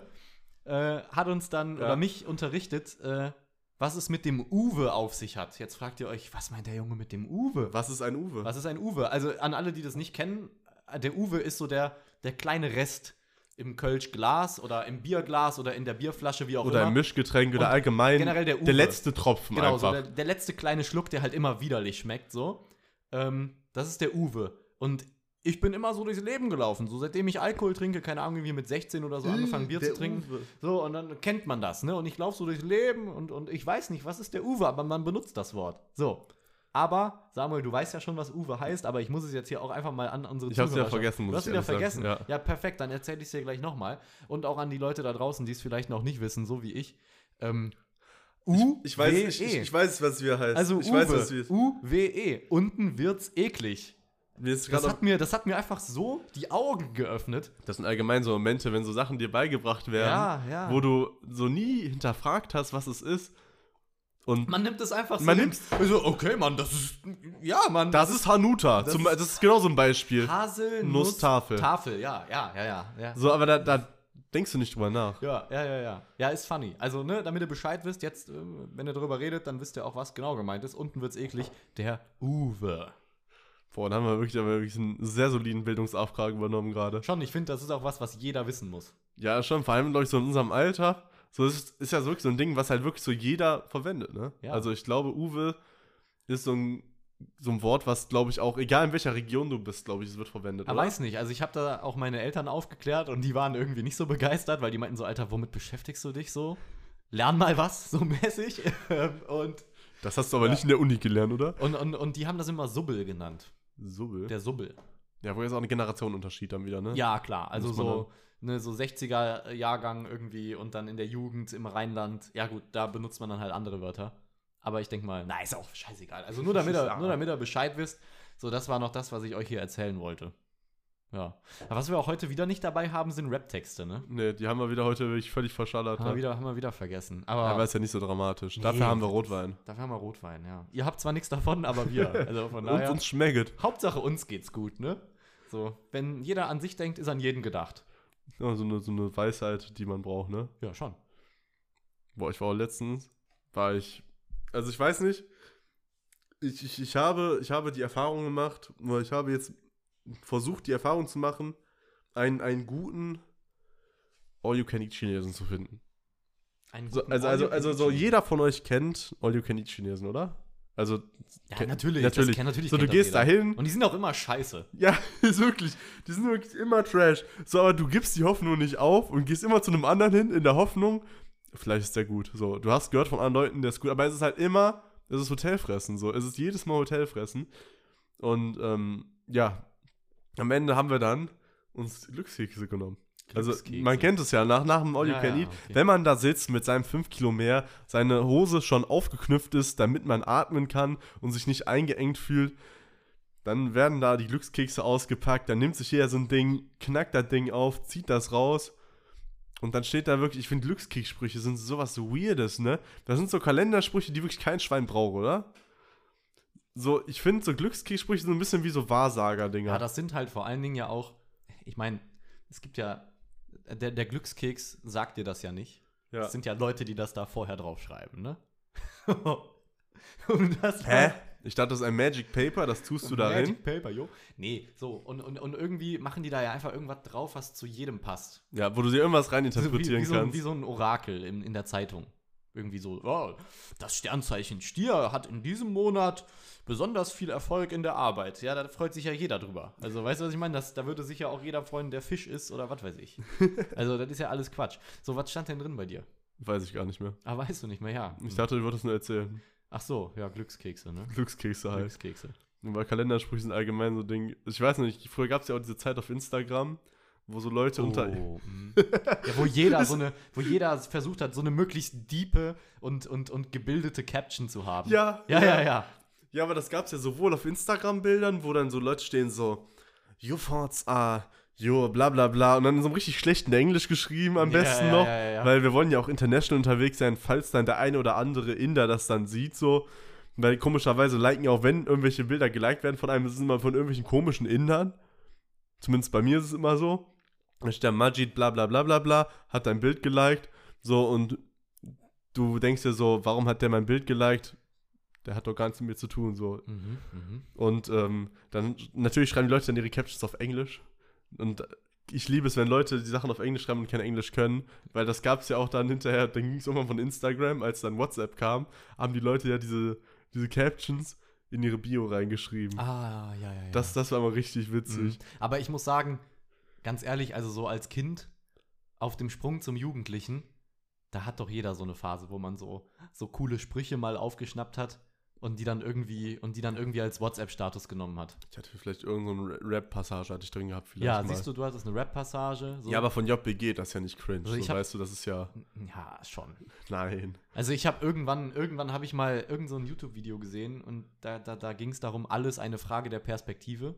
äh, hat uns dann Ja. oder mich unterrichtet, äh, was es mit dem Uwe auf sich hat. Jetzt fragt ihr euch, was meint der Junge mit dem Uwe? Was ist ein Uwe? Was ist ein Uwe? Also an alle, die das nicht kennen, äh, der Uwe ist so der, der kleine Rest im Kölsch-Glas oder im Bierglas oder in der Bierflasche, wie auch Oder immer. im Mischgetränk oder Und allgemein generell der Uwe. der letzte Tropfen Genau, so einfach. der, der letzte kleine Schluck, der halt immer widerlich schmeckt, so. Ähm, das ist der Uwe. Und ich bin immer so durchs Leben gelaufen. So seitdem ich Alkohol trinke, keine Ahnung, wie mit 16 oder so angefangen, Bier zu trinken. Uwe. So, und dann kennt man das, ne? Und ich laufe so durchs Leben und, und ich weiß nicht, was ist der Uwe, aber man benutzt das Wort. So. Aber, Samuel, du weißt ja schon, was Uwe heißt, aber ich muss es jetzt hier auch einfach mal an unsere Ich hab's wieder Zuhörerschaft- vergessen, muss Du hast ich wieder vergessen. ja. Ja. perfekt, dann erzähle ich es dir gleich nochmal. Und auch an die Leute da draußen, die es vielleicht noch nicht wissen, so wie ich. Ähm, U Ich weiß, W ich, E. ich, ich weiß, was wir heißt. Also ich Uwe, weiß, was wir U-W-E. Unten wird's eklig. Das hat, mir, das hat mir einfach so die Augen geöffnet. Das sind allgemein so Momente, wenn so Sachen dir beigebracht werden, Ja, ja. wo du so nie hinterfragt hast, was es ist. Und Man nimmt es einfach so. Man hin. nimmt's- Also, okay, Mann, das ist. Ja, Mann. das ist Hanuta. Das Zum, ist- das ist genau so ein Beispiel. Haselnusstafel. Nusstafel. Tafel, ja, ja, ja, ja. ja. So, aber da, da denkst du nicht drüber nach. Ja, ja, ja, ja. Ja, ist funny. Also, ne, damit ihr Bescheid wisst, jetzt, äh, wenn ihr darüber redet, dann wisst ihr auch, was genau gemeint ist. Unten wird's eklig. Der Uwe. Boah, da haben wir wirklich, haben wir wirklich einen sehr soliden Bildungsauftrag übernommen gerade. Schon, ich finde, das ist auch was, was jeder wissen muss. Ja, schon, vor allem, glaube ich, so in unserem Alter. So ist, ist ja so wirklich so ein Ding, was halt wirklich so jeder verwendet, ne? Ja. Also ich glaube, Uwe ist so ein, so ein Wort, was, glaube ich, auch, egal in welcher Region du bist, glaube ich, es wird verwendet. Aber weiß nicht, also ich habe da auch meine Eltern aufgeklärt und die waren irgendwie nicht so begeistert, weil die meinten so, Alter, womit beschäftigst du dich so? Lern mal was, so mäßig. Ähm, und, Das hast du aber Ja. nicht in der Uni gelernt, oder? und, und, und die haben das immer Subbel genannt. Subbel. Der Subbel. Ja, wo ist auch ein Generationenunterschied dann wieder, ne? Ja, klar. Also so, ne, so 60er-Jahrgang irgendwie und dann in der Jugend im Rheinland. Ja, gut, da benutzt man dann halt andere Wörter. Aber ich denke mal, na, ist auch scheißegal. Also nur damit, ihr, nur damit ihr Bescheid wisst. So, das war noch das, was ich euch hier erzählen wollte. Ja. Aber was wir auch heute wieder nicht dabei haben, sind Rap-Texte, ne? Ne, die haben wir wieder heute wirklich völlig verschallert. Haben wir ne? wieder, haben wir wieder vergessen. Aber, Aber ist ja nicht so dramatisch. Nee. Dafür haben wir Rotwein. dafür haben wir Rotwein, ja. Ihr habt zwar nichts davon, aber wir. Also von Und daher. uns schmeckt. Hauptsache uns geht's gut, ne? So, wenn jeder an sich denkt, ist an jeden gedacht. Ja, so, eine, so eine Weisheit, die man braucht, ne? Ja, schon. Boah, ich war auch letztens, war ich, also ich weiß nicht, ich, ich, ich, habe, ich habe die Erfahrung gemacht, ich habe jetzt versucht, die Erfahrung zu machen, einen, einen guten All-You-Can-Eat-Chinesen zu finden. Einen So, guten also, also, Audio- also so jeder von euch kennt All-You-Can-Eat-Chinesen, oder? Also, Ja, natürlich. natürlich. Natürlich so, du gehst jeder. dahin, Und die sind auch immer scheiße. Ja, ist wirklich. Die sind wirklich immer Trash. So, aber du gibst die Hoffnung nicht auf und gehst immer zu einem anderen hin in der Hoffnung, vielleicht ist der gut. So, du hast gehört von anderen Leuten, der ist gut, aber es ist halt immer, es ist Hotelfressen. So, es ist jedes Mal Hotelfressen. Und ähm, ja, am Ende haben wir dann uns Glückskekse genommen. Also man kennt es ja, nach, nach dem All You Can Eat, wenn man da sitzt mit seinem 5 Kilo mehr, seine Hose schon aufgeknüpft ist, damit man atmen kann und sich nicht eingeengt fühlt, dann werden da die Glückskekse ausgepackt, dann nimmt sich jeder so ein Ding, knackt das Ding auf, zieht das raus und dann steht da wirklich, ich finde Glückskekssprüche sind sowas so Weirdes, ne? Das sind so Kalendersprüche, die wirklich kein Schwein braucht, oder? So, ich finde so Glückskekssprüche so ein bisschen wie so Wahrsager-Dinger. Ja, das sind halt vor allen Dingen ja auch, ich meine, es gibt ja, der, der Glückskeks sagt dir das ja nicht. Ja. Es sind ja Leute, die das da vorher draufschreiben, ne? und das Hä? Ich dachte, das ist ein Magic Paper, das tust du da rein. Magic Paper, jo. Nee, so, und, und, und irgendwie machen die da ja einfach irgendwas drauf, was zu jedem passt. Ja, wo du dir irgendwas So wie, reininterpretieren wie, so, kannst. wie so ein Orakel in, in der Zeitung. Irgendwie so, oh, das Sternzeichen Stier hat in diesem Monat besonders viel Erfolg in der Arbeit. Ja, da freut sich ja jeder drüber. Also, weißt du, was ich meine? Das, da würde sich ja auch jeder freuen, der Fisch ist oder was weiß ich. Also, das ist ja alles Quatsch. So, was stand denn drin bei dir? Weiß ich gar nicht mehr. Ah, weißt du nicht mehr, ja. Ich dachte, du wolltest nur erzählen. Ach so, ja, Glückskekse, ne? Glückskekse halt. Glückskekse. Weil Kalendersprüche sind allgemein so Ding. Ich weiß nicht, früher gab es ja auch diese Zeit auf Instagram, wo so Leute unter. Oh, mm. ja, wo jeder so eine, wo jeder versucht hat, so eine möglichst diepe und, und, und gebildete Caption zu haben. Ja, ja, ja. ja. Ja, aber das gab es ja sowohl auf Instagram-Bildern, wo dann so Leute stehen so, Your thoughts are, yo, bla bla bla. Und dann in so einem richtig schlechten Englisch geschrieben am besten ja, noch. ja, ja, ja. Weil wir wollen ja auch international unterwegs sein, falls dann der eine oder andere Inder das dann sieht, so. Weil komischerweise liken ja auch, wenn irgendwelche Bilder geliked werden von einem, ist es immer von irgendwelchen komischen Indern. Zumindest bei mir ist es immer so. Steht der Majid, bla bla bla bla bla, hat dein Bild geliked. So, und du denkst dir so, warum hat der mein Bild geliked? Der hat doch gar nichts mit mir zu tun, so. Mhm, mhm. Und ähm, dann, natürlich schreiben die Leute dann ihre Captions auf Englisch. Und ich liebe es, wenn Leute die Sachen auf Englisch schreiben und kein Englisch können, weil das gab es ja auch dann hinterher, dann ging es irgendwann von Instagram, als dann WhatsApp kam, haben die Leute ja diese, diese Captions in ihre Bio reingeschrieben. Ah, ja, ja, ja. Das, das war mal richtig Mhm. witzig. Aber ich muss sagen, ganz ehrlich, also so als Kind auf dem Sprung zum Jugendlichen, da hat doch jeder so eine Phase, wo man so, so coole Sprüche mal aufgeschnappt hat und die dann irgendwie, und die dann irgendwie als WhatsApp-Status genommen hat. Ich hatte vielleicht irgendeine so Rap-Passage hatte ich drin gehabt. Vielleicht Ja, mal. siehst du, du hattest eine Rap-Passage. So. Ja, aber von JBG, das ist ja nicht cringe. Also ich so, hab- weißt du, das ist ja. Ja, schon. Nein. Also ich habe irgendwann, irgendwann habe ich mal irgend so ein YouTube-Video gesehen und da, da, da ging es darum, alles eine Frage der Perspektive.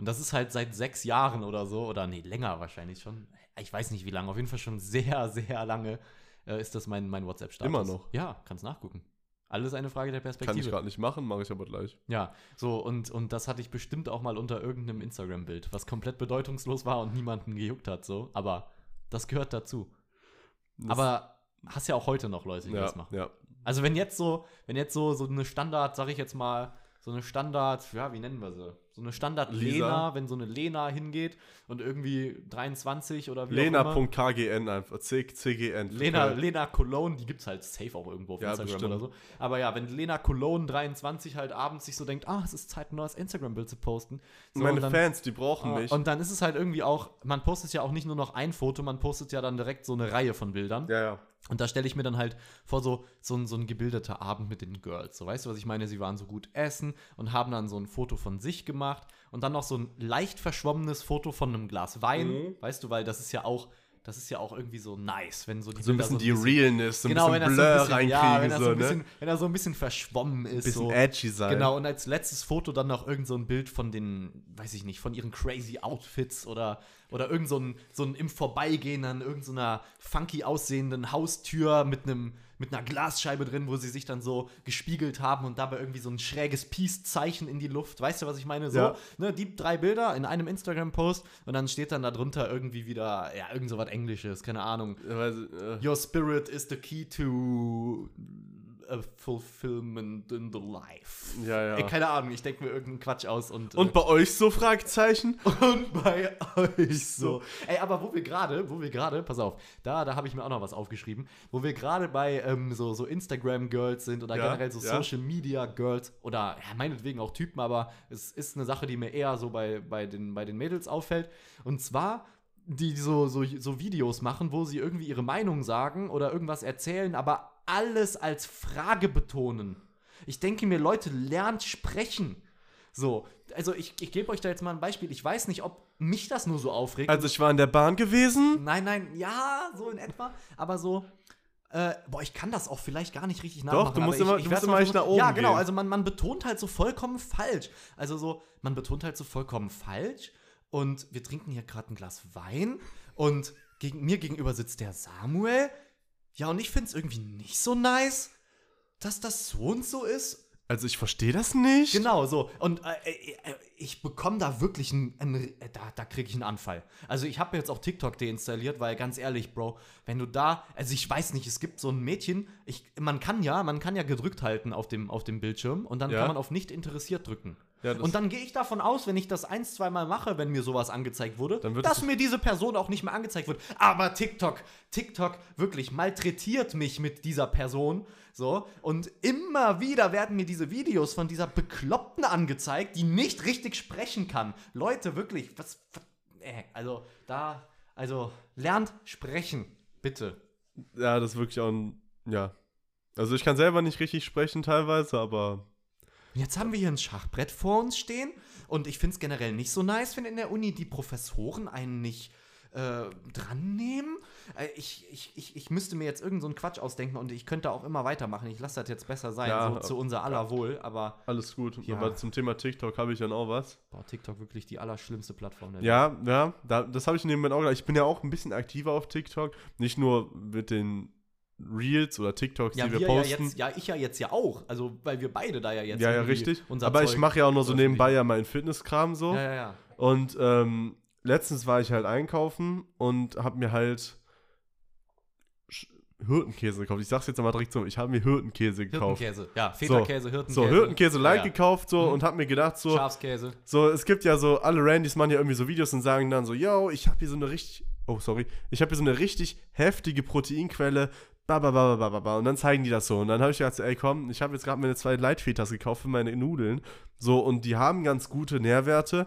Und das ist halt seit sechs Jahren oder so, oder nee, länger wahrscheinlich schon. Ich weiß nicht wie lange, auf jeden Fall schon sehr, sehr lange äh, ist das mein, mein WhatsApp-Status. Immer noch? Ja, kannst nachgucken. Alles eine Frage der Kann ich Perspektive. gerade nicht machen, mache ich aber gleich. Ja, so und, und das hatte ich bestimmt auch mal unter irgendeinem Instagram-Bild, was komplett bedeutungslos war und niemanden gejuckt hat, so. Aber das gehört dazu. Das- Aber hast ja auch heute noch Leute, die ja, das machen. ja. Also wenn jetzt so, wenn jetzt so, so eine Standard, sag ich jetzt mal, so eine Standard, ja, wie nennen wir sie? So eine Standard Lisa. Lena, wenn so eine Lena hingeht und irgendwie 23 oder wie. Lena.kgn einfach. C CGN. Lena, Okay. Lena Cologne, die gibt's halt safe auch irgendwo auf Ja, Instagram bestimmt. oder so. Aber ja, wenn Lena Cologne 23 halt abends sich so denkt, ah, es ist Zeit, ein neues Instagram-Bild zu posten. So, Meine dann, Fans, die brauchen Ah, mich. Und dann ist es halt irgendwie auch, man postet ja auch nicht nur noch ein Foto, man postet ja dann direkt so eine Reihe von Bildern. ja, ja. Und da stelle ich mir dann halt vor, so, so, ein, so ein gebildeter Abend mit den Girls. So, weißt du, was ich meine? Sie waren so gut essen und haben dann so ein Foto von sich gemacht und dann noch so ein leicht verschwommenes Foto von einem Glas Wein. Mhm. Weißt du, weil das ist ja auch, das ist ja auch irgendwie so nice, wenn so die So ein bisschen die Realness, so ein genau, wenn bisschen Blur so ein ja, reinkriegen, wenn, so, so ein ne? wenn er so ein bisschen verschwommen ist. bisschen so. edgy sein. Genau, und als letztes Foto dann noch irgend so ein Bild von den, weiß ich nicht, von ihren crazy Outfits oder, oder irgend so ein, so ein im Vorbeigehen an irgend so funky aussehenden Haustür mit einem mit einer Glasscheibe drin, wo sie sich dann so gespiegelt haben und dabei irgendwie so ein schräges Peace-Zeichen in die Luft. Weißt du, was ich meine? So, Ja. ne, die drei Bilder in einem Instagram-Post und dann steht dann darunter irgendwie wieder, ja, irgend so was Englisches, keine Ahnung. Äh, Your spirit is the key to a fulfillment in the life. Ja, ja. Ey, keine Ahnung, ich denke mir irgendeinen Quatsch aus und. Und bei euch so Fragezeichen? äh, und bei euch so. Ey, aber wo wir gerade, wo wir gerade, pass auf, da, da habe ich mir auch noch was aufgeschrieben, wo wir gerade bei ähm, so, so Instagram-Girls sind oder Ja, generell so ja. Social-Media-Girls oder ja, meinetwegen auch Typen, aber es ist eine Sache, die mir eher so bei, bei, den, bei den Mädels auffällt. Und zwar die so, so, so Videos machen, wo sie irgendwie ihre Meinung sagen oder irgendwas erzählen, aber alles als Frage betonen. Ich denke mir, Leute, lernt sprechen. So, also ich, ich gebe euch da jetzt mal ein Beispiel. Ich weiß nicht, ob mich das nur so aufregt. Also ich war in der Bahn gewesen. nein, nein, ja, so in etwa. Aber so, äh, boah, ich kann das auch vielleicht gar nicht richtig Doch, nachmachen. du musst immer- ich, du ich musst werd's immer mal echt nach oben Ja, genau, gehen. also man, man betont halt so vollkommen falsch. Also so, man betont halt so vollkommen falsch. Und wir trinken hier gerade ein Glas Wein. Und gegen, mir gegenüber sitzt der Samuel. Ja, und ich finde es irgendwie nicht so nice, dass das so und so ist. Also ich verstehe das nicht. Genau, so. Und äh, äh, äh, ich bekomme da wirklich einen, einen äh, da, da kriege ich einen Anfall. Also ich habe jetzt auch TikTok deinstalliert, weil ganz ehrlich, Bro, wenn du da, also ich weiß nicht, es gibt so ein Mädchen, ich, man kann ja, man kann ja gedrückt halten auf dem, auf dem Bildschirm und dann Ja. kann man auf nicht interessiert drücken. Ja, und dann gehe ich davon aus, wenn ich das ein, zweimal mache, wenn mir sowas angezeigt wurde, Dann wird dass mir diese Person auch nicht mehr angezeigt wird. Aber TikTok, TikTok wirklich malträtiert mich mit dieser Person. So, und immer wieder werden mir diese Videos von dieser Bekloppten angezeigt, die nicht richtig sprechen kann. Leute, wirklich, was, was äh, also da, also lernt sprechen, bitte. Ja, das ist wirklich auch ein. Ja. Also ich kann selber nicht richtig sprechen teilweise, aber. Und jetzt haben wir hier ein Schachbrett vor uns stehen und ich finde es generell nicht so nice, wenn in der Uni die Professoren einen nicht äh, dran nehmen. Äh, ich, ich, ich, ich müsste mir jetzt irgendeinen so einen Quatsch ausdenken und ich könnte auch immer weitermachen. Ich lasse das jetzt besser sein, Ja, so zu unser aller Wohl, aber Alles gut. Ja. Aber zum Thema TikTok habe ich dann auch was. boah, TikTok wirklich die allerschlimmste Plattform. der Ja, ja, da, das habe ich nebenbei auch gedacht. Ich bin ja auch ein bisschen aktiver auf TikTok. Nicht nur mit den Reels oder TikToks, Ja, die wir wir ja posten. jetzt, ja, ich ja jetzt ja auch. Also, weil wir beide da ja jetzt. ja, ja, richtig. Aber ich Zeug mache ja auch noch so nebenbei ja meinen Fitnesskram so. Ja, ja, ja. Und ähm, letztens war ich halt einkaufen und habe mir halt Hirtenkäse gekauft. Ich sag's jetzt aber direkt so, ich habe mir Hirtenkäse gekauft. Hirtenkäse. Ja, Feta-Käse, Hirtenkäse. So, Hirtenkäse light Ja, ja. gekauft so Mhm. und hab mir gedacht so, Schafskäse. so, es gibt ja so, alle Randys machen ja irgendwie so Videos und sagen dann so, yo, ich habe hier so eine richtig, oh sorry, ich habe hier so eine richtig heftige Proteinquelle, und dann zeigen die das so. Und dann habe ich gedacht, ey komm, ich habe jetzt gerade meine zwei Leitfetas gekauft für meine Nudeln, so, und die haben ganz gute Nährwerte.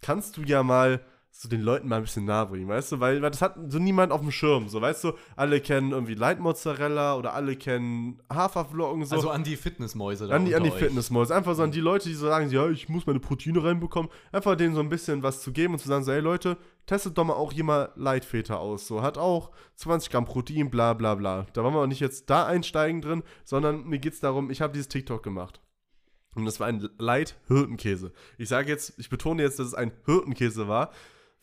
Kannst du ja mal so den Leuten mal ein bisschen nahe bringen, weißt du? Weil, weil das hat so niemand auf dem Schirm, so, weißt du? Alle kennen irgendwie Leitmozzarella oder alle kennen Haferflocken, so. Also an die Fitnessmäuse da An die, an die. Fitnessmalls. Einfach so an die Leute, die so sagen, ja, ich muss meine Proteine reinbekommen. Einfach denen so ein bisschen was zu geben und zu sagen, so, ey Leute, testet doch mal auch hier mal Leitfeta aus. So, hat auch 20 Gramm Protein, bla bla bla. Da wollen wir auch nicht jetzt da einsteigen drin, sondern mir geht es darum, ich habe dieses TikTok gemacht. Und das war ein Light-Hirtenkäse. Ich sage jetzt, ich betone jetzt, dass es ein Hirtenkäse war,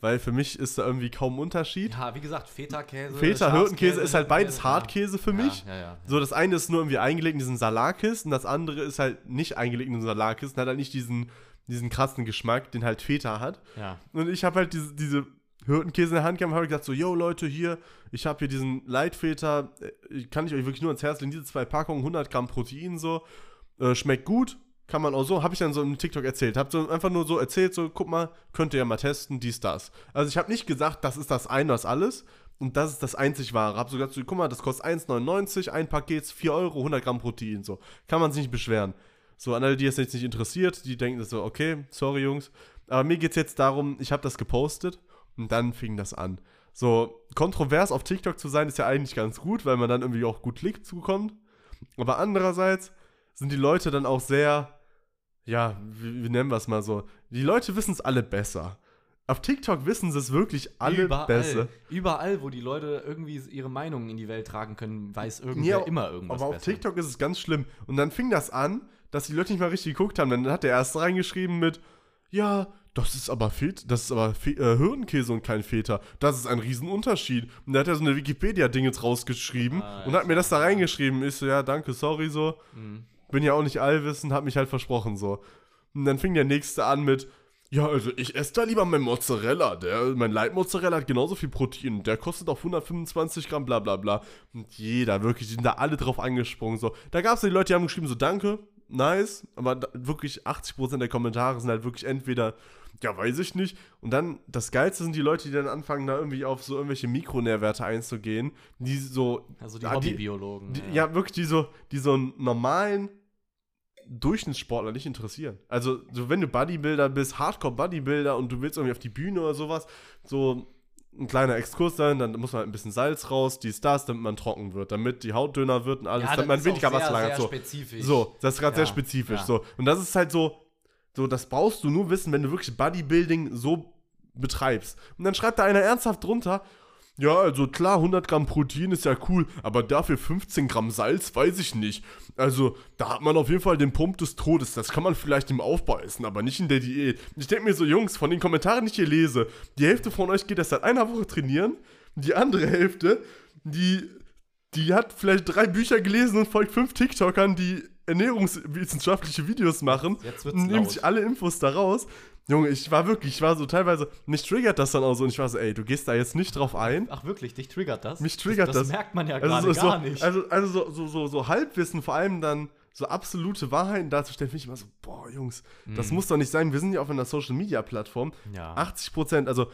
weil für mich ist da irgendwie kaum Unterschied. Ja, wie gesagt, Feta-Käse. Feta, Hirtenkäse ist halt beides Hartkäse für mich. Ja, ja, ja. So, das eine ist nur irgendwie eingelegt in diesen Salarkisten, das andere ist halt nicht eingelegt in diesen Salarkisten, hat halt nicht diesen, diesen krassen Geschmack, den halt Feta hat. ja. Und ich habe halt diese, diese Hirtenkäse in der Hand gehabt und habe gesagt so, yo Leute, hier, ich habe hier diesen Leitfeta, äh, kann ich euch wirklich nur ans Herz legen, diese zwei Packungen, 100 Gramm Protein so, äh, schmeckt gut, kann man auch so, habe ich dann so im TikTok erzählt, habe so einfach nur so erzählt, so, guck mal, könnt ihr ja mal testen, dies, das. Also ich habe nicht gesagt, das ist das ein, das alles und das ist das einzig wahre. Habe so gesagt, so, guck mal, das kostet 1,99, ein Paket 4 Euro, 100 Gramm Protein, so. Kann man sich nicht beschweren. So, an alle, die es jetzt nicht interessiert, die denken so, okay, sorry Jungs. Aber mir geht es jetzt darum, ich habe das gepostet und dann fing das an. So, kontrovers auf TikTok zu sein, ist ja eigentlich ganz gut, weil man dann irgendwie auch gut Klicks zukommt. Aber andererseits sind die Leute dann auch sehr, ja, wie, wie nennen wir es mal so? Die Leute wissen es alle besser. Auf TikTok wissen sie es wirklich alle überall, besser. Überall, wo die Leute irgendwie ihre Meinungen in die Welt tragen können, weiß irgendwer Ja, immer irgendwas Aber auf besser. TikTok ist es ganz schlimm. Und dann fing das an, dass die Leute nicht mal richtig geguckt haben. Dann hat der erste reingeschrieben mit, ja, das ist aber Fet das ist aber Fe äh, Hirnkäse und kein Feta. Das ist ein Riesenunterschied. Und da hat er so eine Wikipedia-Ding jetzt rausgeschrieben Ah, und hat mir das da reingeschrieben. Ich so, ja, danke, sorry, so. Mhm. Bin ja auch nicht allwissend, hab mich halt versprochen, so. Und dann fing der nächste an mit, ja, also ich esse da lieber meinen Mozzarella. Der, mein Leitmozzarella hat genauso viel Protein. Der kostet auch 125 Gramm, bla bla bla. Und jeder, wirklich, die sind da alle drauf angesprungen. So. Da gab es die Leute, die haben geschrieben, so danke, nice. Aber da, wirklich 80% der Kommentare sind halt wirklich entweder, ja, weiß ich nicht. Und dann, das Geilste sind die Leute, die dann anfangen, da irgendwie auf so irgendwelche Mikronährwerte einzugehen, die so. Also die ja, Hobbybiologen. die, ja, wirklich, die so, die so einen normalen Durchschnittssportler nicht interessieren. Also, so wenn du Bodybuilder bist, Hardcore-Bodybuilder und du willst irgendwie auf die Bühne oder sowas, so ein kleiner Exkurs sein, dann muss man halt ein bisschen Salz raus, dies, das, damit man trocken wird, damit die Haut dünner wird und alles, ja, damit man weniger auch Wasser sehr, lagert. sehr So. spezifisch. so, das ist gerade Ja, sehr spezifisch. ja. So. Und das ist halt so, So, das brauchst du nur wissen, wenn du wirklich Bodybuilding so betreibst. Und dann schreibt da einer ernsthaft drunter, ja, also klar, 100 Gramm Protein ist ja cool, aber dafür 15 Gramm Salz, weiß ich nicht. Also, da hat man auf jeden Fall den Pump des Todes. Das kann man vielleicht im Aufbau essen, aber nicht in der Diät. Ich denke mir so, Jungs, von den Kommentaren, die ich hier lese, die Hälfte von euch geht erst seit einer Woche trainieren, die andere Hälfte, die, die hat vielleicht drei Bücher gelesen und folgt fünf TikTokern, die ernährungswissenschaftliche Videos machen und nehmen sich alle Infos daraus. Junge, ich war wirklich, ich war so teilweise, mich triggert das dann auch so und ich war so, ey, du gehst da jetzt nicht drauf ein. Ach wirklich, dich triggert das? Mich triggert das. Das das. merkt man ja Also, gerade so, gar nicht. also, also so, so, so, so Halbwissen, vor allem dann so absolute Wahrheiten darzustellen, finde ich immer so, boah, Jungs, das Mhm. muss doch nicht sein. Wir sind ja auf einer Social Media Plattform. ja. 80 Prozent, also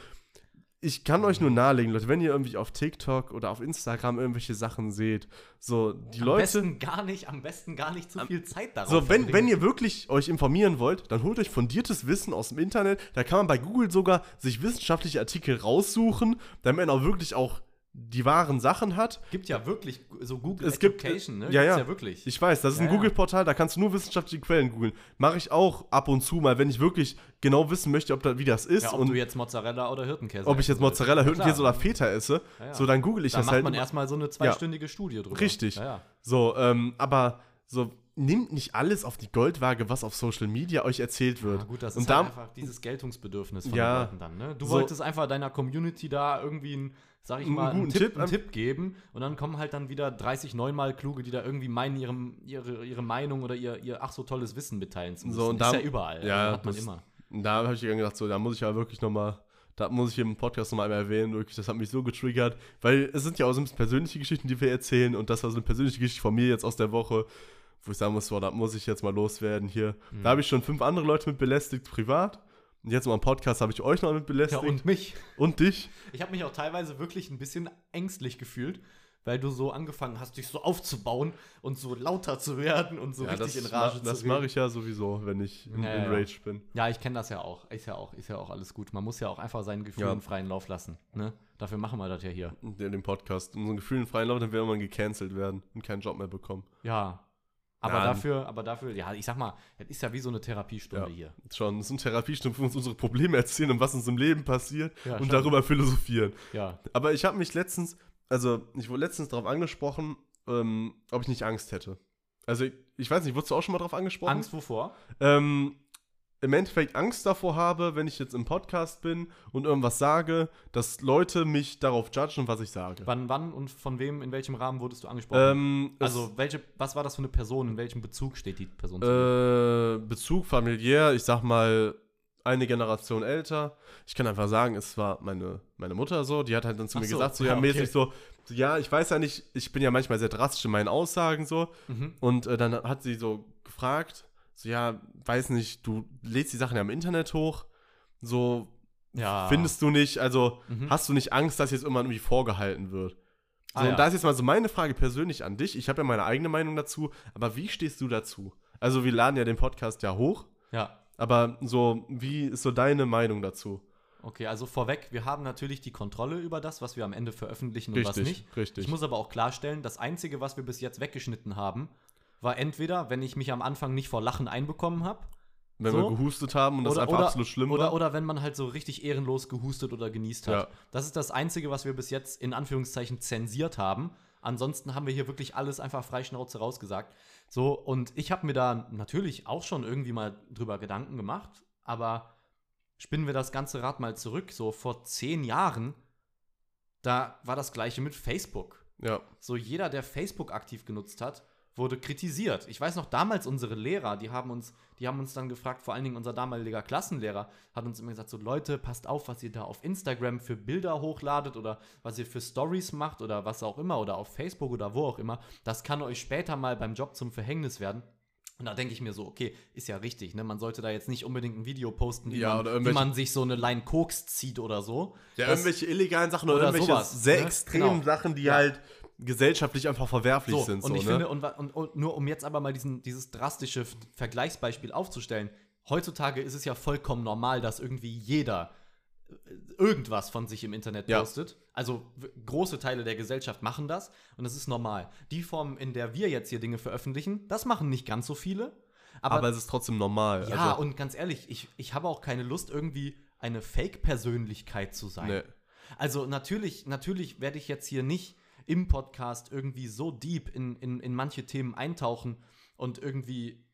ich kann euch nur nahelegen, Leute, wenn ihr irgendwie auf TikTok oder auf Instagram irgendwelche Sachen seht, so die am Leute. besten gar nicht, am besten gar nicht zu viel Zeit darauf. So, wenn, wenn ihr wirklich euch informieren wollt, dann holt euch fundiertes Wissen aus dem Internet. Da kann man bei Google sogar sich wissenschaftliche Artikel raussuchen, damit man auch wirklich auch die wahren Sachen hat. gibt ja wirklich so Google Es gibt- Education, ne? ja, Gibt's ja. wirklich. Ich weiß, das ist Ja, ein ja. Google-Portal, da kannst du nur wissenschaftliche Quellen googeln. Mache ich auch ab und zu mal, wenn ich wirklich genau wissen möchte, ob da, wie das ist ja, ob und du jetzt Mozzarella oder Hirtenkäse ob ich jetzt. Mozzarella, Ja, Hirtenkäse oder Feta esse. Ja, ja. So, dann google ich Da das macht halt. man erstmal so eine zweistündige Studie drüber. Richtig. Ja, ja. So, ähm, aber so, nimmt nicht alles auf die Goldwaage, was auf Social Media euch erzählt wird. Ja, gut, das und ist da, halt einfach dieses Geltungsbedürfnis von Ja. den Leuten dann. Ne? Du So- wolltest einfach deiner Community da irgendwie einen, sag ich Einen mal, einen, guten Tipp, Tipp, einen Tipp geben und dann kommen halt dann wieder 30 neunmal Kluge, die da irgendwie meinen, ihrem, ihre, ihre Meinung oder ihr, ihr ach so tolles Wissen mitteilen zu müssen. So, und ist da- ja überall. ja, hat man das- immer. da habe ich gedacht, so, da muss ich ja wirklich nochmal, da muss ich im Podcast nochmal erwähnen, wirklich, das hat mich so getriggert, weil es sind ja auch so ein bisschen persönliche Geschichten, die wir erzählen und das war so eine persönliche Geschichte von mir jetzt aus der Woche, wo ich sagen muss, so, da muss ich jetzt mal loswerden hier. Mhm. Da habe ich schon fünf andere Leute mit belästigt, privat. Und jetzt mal im Podcast habe ich euch noch mit Ja, belästigt. und mich. und dich. Ich habe mich auch teilweise wirklich ein bisschen ängstlich gefühlt, weil du so angefangen hast, dich so aufzubauen und so lauter zu werden und so ja, richtig in Rage ma- Das zu mache ich ja sowieso, wenn ich in, Ja, in ja. Rage bin. Ja, ich kenne das ja auch. Ist ja auch, ist ja auch alles gut. Man muss ja auch einfach seinen Gefühlen Ja. freien Lauf lassen. Ne? Dafür machen wir das ja hier. In dem Podcast. Unseren Gefühlen freien Lauf, dann werden wir gecancelt werden und keinen Job mehr bekommen. Ja. Aber dafür, aber dafür, ja, ich sag mal, das ist ja wie so eine Therapiestunde Ja. hier. Schon, das ist eine Therapiestunde, wo wir uns unsere Probleme erzählen und was uns im Leben passiert Ja, und schon. darüber philosophieren. Ja. Aber ich habe mich letztens, also ich wurde letztens darauf angesprochen, ähm, ob ich nicht Angst hätte. Also ich, ich weiß nicht, wurdest du auch schon mal darauf angesprochen? Angst wovor? Ähm, im Endeffekt Angst davor habe, wenn ich jetzt im Podcast bin und irgendwas sage, dass Leute mich darauf judgen, was ich sage. Wann, wann und von wem, in welchem Rahmen wurdest du angesprochen? Ähm, also, welche, was war das für eine Person? In welchem Bezug steht die Person? Äh, Bezug familiär, ich sag mal, eine Generation älter. Ich kann einfach sagen, es war meine, meine Mutter so, die hat halt dann zu Ach mir so, gesagt, so ja, ja, mäßig okay. so, so, ja, ich weiß ja nicht, ich bin ja manchmal sehr drastisch in meinen Aussagen so. Mhm. Und äh, dann hat sie so gefragt, so, ja, weiß nicht, du lädst die Sachen ja im Internet hoch, so, Ja. findest du nicht, also Mhm. hast du nicht Angst, dass jetzt irgendwann irgendwie vorgehalten wird? So, Ah, ja. und da ist jetzt mal so meine Frage persönlich an dich. Ich habe ja meine eigene Meinung dazu, aber wie stehst du dazu? Also, wir laden ja den Podcast ja hoch, Ja. aber so, wie ist so deine Meinung dazu? Okay, also vorweg, wir haben natürlich die Kontrolle über das, was wir am Ende veröffentlichen und was Richtig, nicht. richtig. Ich muss aber auch klarstellen, das Einzige, was wir bis jetzt weggeschnitten haben, war entweder, wenn ich mich am Anfang nicht vor Lachen einbekommen habe, Wenn so? wir gehustet haben und das oder, einfach oder, absolut schlimm oder, war. oder wenn man halt so richtig ehrenlos gehustet oder genießt hat. Ja. Das ist das Einzige, was wir bis jetzt in Anführungszeichen zensiert haben. Ansonsten haben wir hier wirklich alles einfach freischnauze rausgesagt. So, und ich habe mir da natürlich auch schon irgendwie mal drüber Gedanken gemacht, aber spinnen wir das ganze Rad mal zurück. So vor zehn Jahren, da war das gleiche mit Facebook. ja, So jeder, der Facebook aktiv genutzt hat, wurde kritisiert. Ich weiß noch, damals unsere Lehrer, die haben uns, die haben uns dann gefragt, vor allen Dingen unser damaliger Klassenlehrer, hat uns immer gesagt, so Leute, passt auf, was ihr da auf Instagram für Bilder hochladet oder was ihr für Stories macht oder was auch immer oder auf Facebook oder wo auch immer. Das kann euch später mal beim Job zum Verhängnis werden. Und da denke ich mir so, okay, ist ja richtig, ne? Man sollte da jetzt nicht unbedingt ein Video posten, wie, Ja, man, wie man sich so eine Line Koks zieht oder so. ja Das- irgendwelche illegalen Sachen oder, oder irgendwelche sowas, sehr ne? extremen Genau. Sachen, die Ja. halt gesellschaftlich einfach verwerflich So, sind. und so, ich ne? finde, und, und, und nur um jetzt aber mal diesen, dieses drastische Vergleichsbeispiel aufzustellen, heutzutage ist es ja vollkommen normal, dass irgendwie jeder äh, irgendwas von sich im Internet Ja. postet. Also w- große Teile der Gesellschaft machen das und das ist normal. Die Form, in der wir jetzt hier Dinge veröffentlichen, das machen nicht ganz so viele. Aber, aber, es ist trotzdem normal. ja, also, und ganz ehrlich, ich, ich habe auch keine Lust, irgendwie eine Fake-Persönlichkeit zu sein. nee. Also natürlich, natürlich werde ich jetzt hier nicht im Podcast irgendwie so deep in, in, in manche Themen eintauchen und irgendwie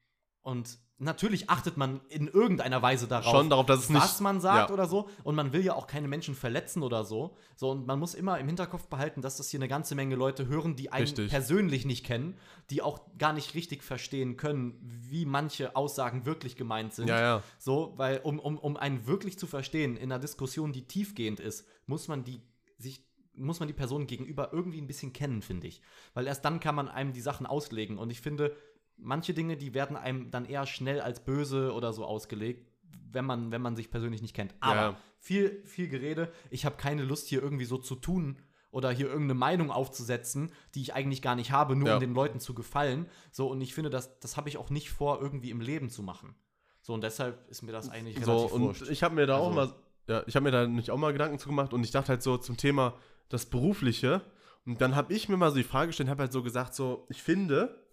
und natürlich achtet man in irgendeiner Weise darauf, Schon darauf, dass es nicht- was man sagt ja. oder so. Und man will ja auch keine Menschen verletzen oder so. So, und man muss immer im Hinterkopf behalten, dass das hier eine ganze Menge Leute hören, die einen Richtig. persönlich nicht kennen, die auch gar nicht richtig verstehen können, wie manche Aussagen wirklich gemeint sind. Ja, ja. So, weil um, um, um einen wirklich zu verstehen in einer Diskussion, die tiefgehend ist, muss man die sich muss man die Person gegenüber irgendwie ein bisschen kennen, finde ich. Weil erst dann kann man einem die Sachen auslegen. Und ich finde, manche Dinge, die werden einem dann eher schnell als böse oder so ausgelegt, wenn man, wenn man sich persönlich nicht kennt. Aber Ja. viel, viel Gerede. Ich habe keine Lust, hier irgendwie so zu tun oder hier irgendeine Meinung aufzusetzen, die ich eigentlich gar nicht habe, nur Ja. um den Leuten zu gefallen. So, und ich finde, das, das habe ich auch nicht vor, irgendwie im Leben zu machen. So, und deshalb ist mir das eigentlich So, relativ und wurscht. ich habe mir da auch Also- mal, ja, ich habe mir da nicht auch mal Gedanken zu gemacht und ich dachte halt so zum Thema das Berufliche. Und dann habe ich mir mal so die Frage gestellt, habe halt so gesagt, so, ich finde,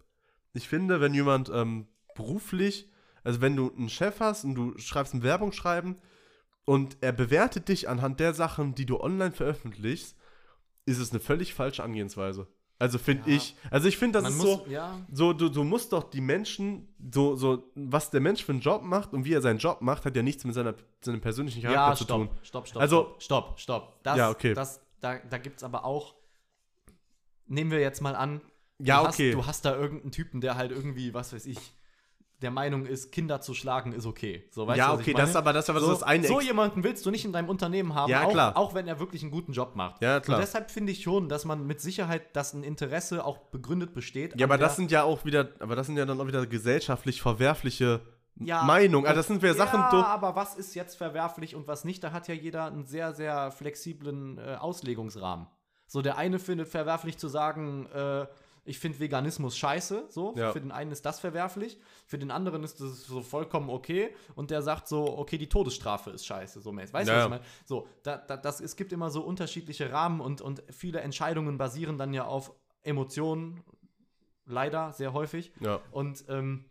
ich finde, wenn jemand ähm, beruflich, also wenn du einen Chef hast und du schreibst ein Werbungsschreiben und er bewertet dich anhand der Sachen, die du online veröffentlichst, ist es eine völlig falsche Angehensweise. Also finde Ja. ich, also ich finde, das man ist muss, so, ja, so, du, du musst doch die Menschen, so, so, was der Mensch für einen Job macht und wie er seinen Job macht, hat ja nichts mit seiner, seinem persönlichen Charakter ja, zu stopp, tun. stopp, stopp, Also- stopp, stopp, stopp. Das, Ja, okay. Das, da da gibt es aber auch, nehmen wir jetzt mal an, Ja, du, okay. hast, du hast da irgendeinen Typen, der halt irgendwie, was weiß ich, der Meinung ist, Kinder zu schlagen ist okay. So, weißt ja, du, okay, das ist aber das, ist aber so, das eine. so jemanden willst du nicht in deinem Unternehmen haben, Ja, auch, klar. auch wenn er wirklich einen guten Job macht. Ja, klar. Und deshalb finde ich schon, dass man mit Sicherheit, dass ein Interesse auch begründet besteht. ja, aber das sind ja auch wieder, aber das sind ja dann auch wieder gesellschaftlich verwerfliche Ja, Meinungen. Also das sind wieder Sachen, ja, aber was ist jetzt verwerflich und was nicht? Da hat ja jeder einen sehr, sehr flexiblen äh, Auslegungsrahmen. So, der eine findet verwerflich zu sagen, äh, ich finde Veganismus scheiße, so. Ja. Für den einen ist das verwerflich, für den anderen ist das so vollkommen okay und der sagt so, okay, die Todesstrafe ist scheiße, so mäßig. Weißt du, Ja, was ich meine? So, da, da, das, es gibt immer so unterschiedliche Rahmen und, und viele Entscheidungen basieren dann ja auf Emotionen, leider sehr häufig. ja. Und ähm,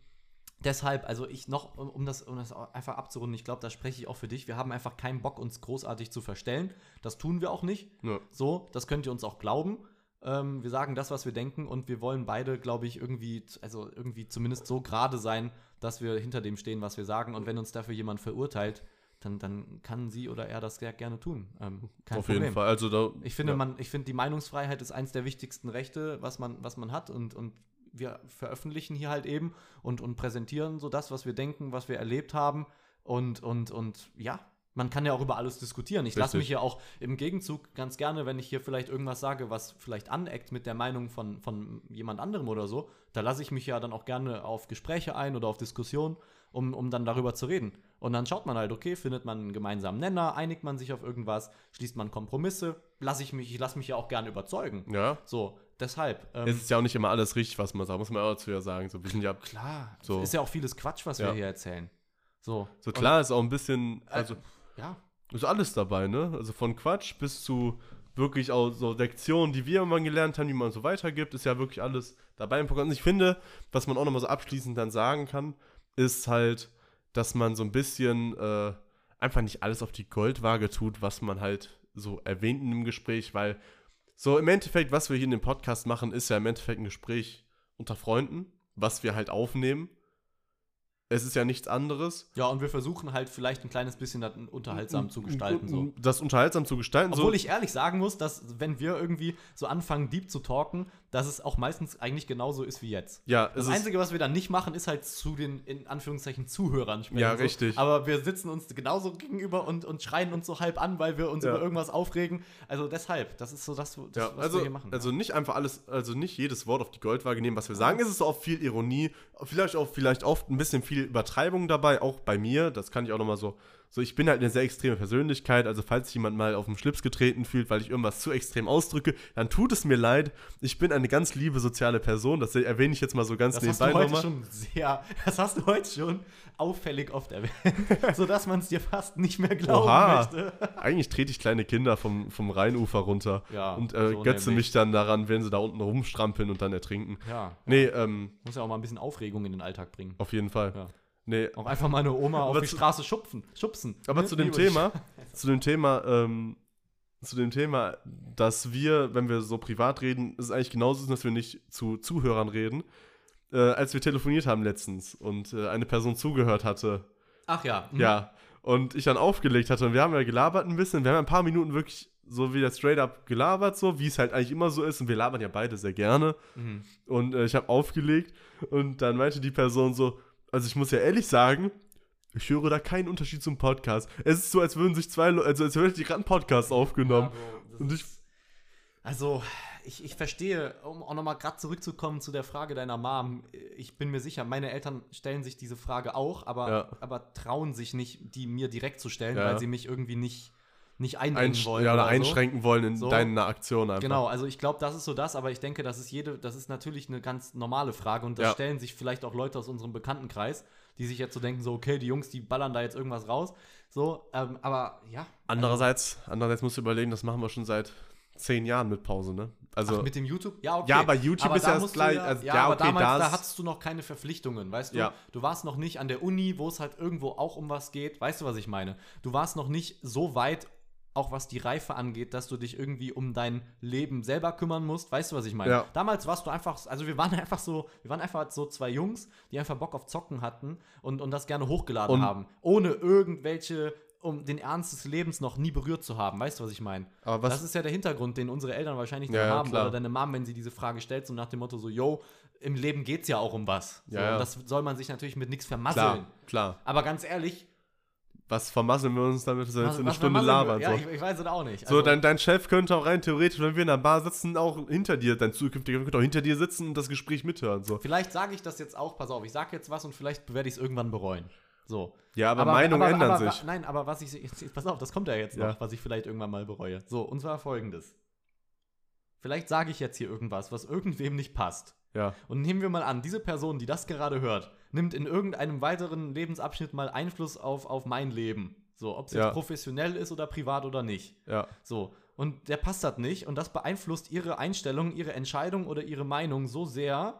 deshalb, also ich noch, um, das, um das einfach abzurunden, ich glaube, da spreche ich auch für dich. Wir haben einfach keinen Bock, uns großartig zu verstellen. Das tun wir auch nicht. Ja. So, das könnt ihr uns auch glauben. Ähm, wir sagen das, was wir denken, und wir wollen beide, glaube ich, irgendwie, also irgendwie zumindest so gerade sein, dass wir hinter dem stehen, was wir sagen. Und wenn uns dafür jemand verurteilt, dann, dann kann sie oder er das sehr gerne tun. Ähm, kein Auf Problem. jeden Fall. Also da, Ich finde, ja. man, ich finde, die Meinungsfreiheit ist eins der wichtigsten Rechte, was man, was man hat. Und, und wir veröffentlichen hier halt eben und, und präsentieren so das, was wir denken, was wir erlebt haben. Und, und, und ja, man kann ja auch über alles diskutieren. Ich lasse mich ja auch im Gegenzug ganz gerne, wenn ich hier vielleicht irgendwas sage, was vielleicht aneckt mit der Meinung von, von jemand anderem oder so, da lasse ich mich ja dann auch gerne auf Gespräche ein oder auf Diskussionen, um, um dann darüber zu reden. Und dann schaut man halt, okay, findet man einen gemeinsamen Nenner, einigt man sich auf irgendwas, schließt man Kompromisse, lasse ich mich, ich lasse mich ja auch gerne überzeugen. ja. So, deshalb. ähm, Es ist ja auch nicht immer alles richtig, was man sagt, muss man auch dazu ja sagen. So, wir sind ja, klar, So. ist ja auch vieles Quatsch, was Ja. wir hier erzählen. So, so klar ist auch ein bisschen, also Und, ja, ist alles dabei, ne? Also von Quatsch bis zu wirklich auch so Lektionen, die wir irgendwann gelernt haben, die man so weitergibt, ist ja wirklich alles dabei im Programm. Und ich finde, was man auch nochmal so abschließend dann sagen kann, ist halt, dass man so ein bisschen äh, einfach nicht alles auf die Goldwaage tut, was man halt so erwähnt in dem Gespräch, weil so im Endeffekt, was wir hier in dem Podcast machen, ist ja im Endeffekt ein Gespräch unter Freunden, was wir halt aufnehmen. Es ist ja nichts anderes. ja, und wir versuchen halt vielleicht ein kleines bisschen das unterhaltsam zu gestalten. So. Das unterhaltsam zu gestalten. Obwohl so. ich ehrlich sagen muss, dass wenn wir irgendwie so anfangen, deep zu talken, dass es auch meistens eigentlich genauso ist wie jetzt. ja, Das Einzige, was wir dann nicht machen, ist halt zu den, in Anführungszeichen, Zuhörern sprechen. Ja, so. richtig. Aber wir sitzen uns genauso gegenüber und, und schreien uns so halb an, weil wir uns Ja. über irgendwas aufregen. Also deshalb, das ist so das, das Ja, was also, wir hier machen. also nicht einfach alles, also nicht jedes Wort auf die Goldwaage nehmen, was wir sagen. Es ist auch viel Ironie, vielleicht auch vielleicht oft ein bisschen viel Übertreibung dabei, auch bei mir. Das kann ich auch noch mal so So, ich bin halt eine sehr extreme Persönlichkeit, also falls sich jemand mal auf den Schlips getreten fühlt, weil ich irgendwas zu extrem ausdrücke, dann tut es mir leid. Ich bin eine ganz liebe soziale Person, das erwähne ich jetzt mal so ganz Das hast du heute schon sehr, das hast du heute schon auffällig oft erwähnt, sodass man es dir fast nicht mehr glauben Oha. möchte. Eigentlich trete ich kleine Kinder vom, vom Rheinufer runter Ja, und äh, so götze nämlich. mich dann daran, wenn sie da unten rumstrampeln und dann ertrinken. Ja, Nee, ähm, muss ja auch mal ein bisschen Aufregung in den Alltag bringen. auf jeden Fall. Ja. Nee, Auch einfach mal eine Oma auf Aber die zu- Straße schubsen. schubsen Aber zu dem. Thema, zu dem Thema, ähm, zu dem Thema, dass wir, wenn wir so privat reden, ist es eigentlich genauso, dass wir nicht zu Zuhörern reden. Äh, als wir telefoniert haben letztens und äh, eine Person zugehört hatte, Ach ja. mhm. ja, und ich dann aufgelegt hatte und wir haben ja gelabert ein bisschen, wir haben ein paar Minuten wirklich so wieder straight up gelabert, so wie es halt eigentlich immer so ist und wir labern ja beide sehr gerne. Mhm. Und äh, ich habe aufgelegt und dann meinte die Person so, also ich muss ja ehrlich sagen, ich höre da keinen Unterschied zum Podcast. Es ist so, als würden sich zwei Leute, also als hätte die gerade einen Podcast aufgenommen. Ja, Bro, ich, ist- also, ich, ich verstehe, um auch nochmal gerade zurückzukommen zu der Frage deiner Mom, ich bin mir sicher, meine Eltern stellen sich diese Frage auch, aber, Ja. aber trauen sich nicht, die mir direkt zu stellen, Ja. weil sie mich irgendwie nicht, nicht einengen einsch wollen. ja, oder so. einschränken wollen in So. deiner Aktion einfach. Genau, also ich glaube, das ist so das, aber ich denke, das ist jede, das ist natürlich eine ganz normale Frage und das Ja. stellen sich vielleicht auch Leute aus unserem Bekanntenkreis, die sich jetzt so denken, so, okay, die Jungs, die ballern da jetzt irgendwas raus. So, ähm, aber ja. Andererseits, andererseits musst du überlegen, das machen wir schon seit zehn Jahren mit Pause, ne? Also, Ach, mit dem YouTube? Ja, okay. Ja, aber YouTube ist da ja das gleich- also, ja, ja, aber okay, damals, da hattest du noch keine Verpflichtungen, weißt du? Ja. Du warst noch nicht an der Uni, wo es halt irgendwo auch um was geht. Weißt du, was ich meine? Du warst noch nicht so weit, auch was die Reife angeht, dass du dich irgendwie um dein Leben selber kümmern musst. Weißt du, was ich meine? Ja. Damals warst du einfach, also wir waren einfach so, wir waren einfach so zwei Jungs, die einfach Bock auf Zocken hatten und, und das gerne hochgeladen Und- haben. Ohne irgendwelche, um den Ernst des Lebens noch nie berührt zu haben. Weißt du, was ich meine? aber das ist ja der Hintergrund, den unsere Eltern wahrscheinlich ja, haben. klar. Oder deine Mom, wenn sie diese Frage stellt, so nach dem Motto so, yo, im Leben geht's ja auch um was. So, Ja, ja. Und das soll man sich natürlich mit nichts vermasseln. klar, klar. Aber ganz ehrlich, Was vermasseln wir uns damit, dass wir jetzt was- eine Stunde labern? Ja, so. ich, ich weiß es auch nicht. So, Also, dein, dein Chef könnte auch rein theoretisch, wenn wir in einer Bar sitzen, auch hinter dir, dein zukünftiger könnte auch hinter dir sitzen und das Gespräch mithören. So. vielleicht sage ich das jetzt auch, pass auf, ich sage jetzt was und vielleicht werde ich es irgendwann bereuen. So. Ja, aber, Meinungen aber, ändern aber, sich. Nein, aber was ich, jetzt, pass auf, das kommt ja jetzt Ja. noch, was ich vielleicht irgendwann mal bereue. So, und zwar folgendes. Vielleicht sage ich jetzt hier irgendwas, was irgendwem nicht passt. Ja, Und nehmen wir mal an, diese Person, die das gerade hört, nimmt in irgendeinem weiteren Lebensabschnitt mal Einfluss auf, auf mein Leben. So, ob es Ja. jetzt professionell ist oder privat oder nicht. ja. So. Und der passt das nicht und das beeinflusst ihre Einstellung, ihre Entscheidung oder ihre Meinung so sehr,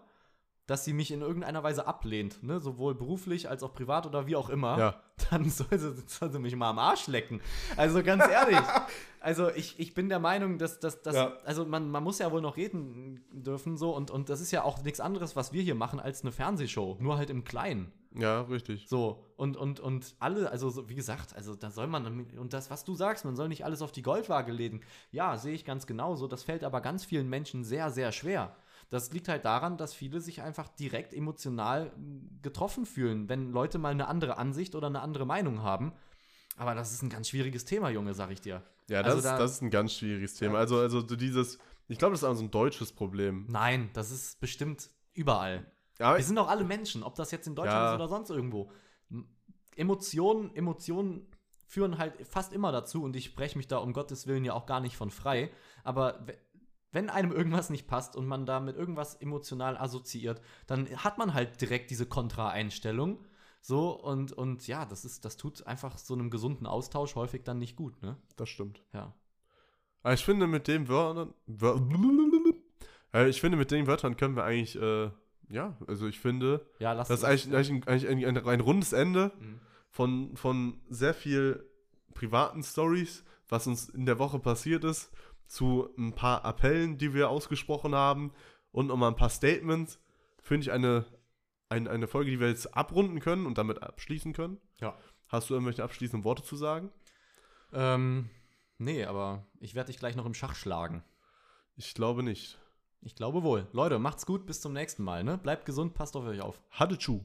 dass sie mich in irgendeiner Weise ablehnt, ne? sowohl beruflich als auch privat oder wie auch immer, Ja. dann soll sie, soll sie mich mal am Arsch lecken. Also ganz ehrlich, also ich, ich bin der Meinung, dass, dass, dass Ja. also man, man muss ja wohl noch reden dürfen so und, und das ist ja auch nichts anderes, was wir hier machen, als eine Fernsehshow, nur halt im Kleinen. Ja, richtig. So, und, und, und alle, also so, wie gesagt, also da soll man, und das, was du sagst, man soll nicht alles auf die Goldwaage legen. Ja, sehe ich ganz genauso. Das fällt aber ganz vielen Menschen sehr, sehr schwer. Das liegt halt daran, dass viele sich einfach direkt emotional getroffen fühlen, wenn Leute mal eine andere Ansicht oder eine andere Meinung haben. Aber das ist ein ganz schwieriges Thema, Junge, sag ich dir. Ja, das, Also ist, da- das ist ein ganz schwieriges Thema. Ja. Also, also so dieses, ich glaube, das ist auch so ein deutsches Problem. Nein, das ist bestimmt überall. Aber Wir sind doch alle Menschen, ob das jetzt in Deutschland Ja. ist oder sonst irgendwo. Emotionen, Emotionen führen halt fast immer dazu und ich spreche mich da um Gottes Willen ja auch gar nicht von frei. Aber we- wenn einem irgendwas nicht passt und man da mit irgendwas emotional assoziiert, dann hat man halt direkt diese Kontra-Einstellung. So, und, und ja, das ist, das tut einfach so einem gesunden Austausch häufig dann nicht gut, ne? das stimmt. Ja. Aber ich finde, mit den Wörtern. Wör äh, ich finde, mit den Wörtern können wir eigentlich, äh, ja, also ich finde, Ja, lass das ist eigentlich, eigentlich, ein, eigentlich ein, ein, ein rundes Ende Mhm. von, von sehr viel privaten Stories, was uns in der Woche passiert ist, zu ein paar Appellen, die wir ausgesprochen haben und nochmal ein paar Statements. Finde ich eine, ein, eine Folge, die wir jetzt abrunden können und damit abschließen können. Ja. Hast du irgendwelche abschließenden Worte zu sagen? Ähm, nee, aber ich werde dich gleich noch im Schach schlagen. Ich glaube nicht. Ich glaube wohl. Leute, macht's gut, bis zum nächsten Mal, ne? Bleibt gesund, passt auf euch auf. Hatte Chu.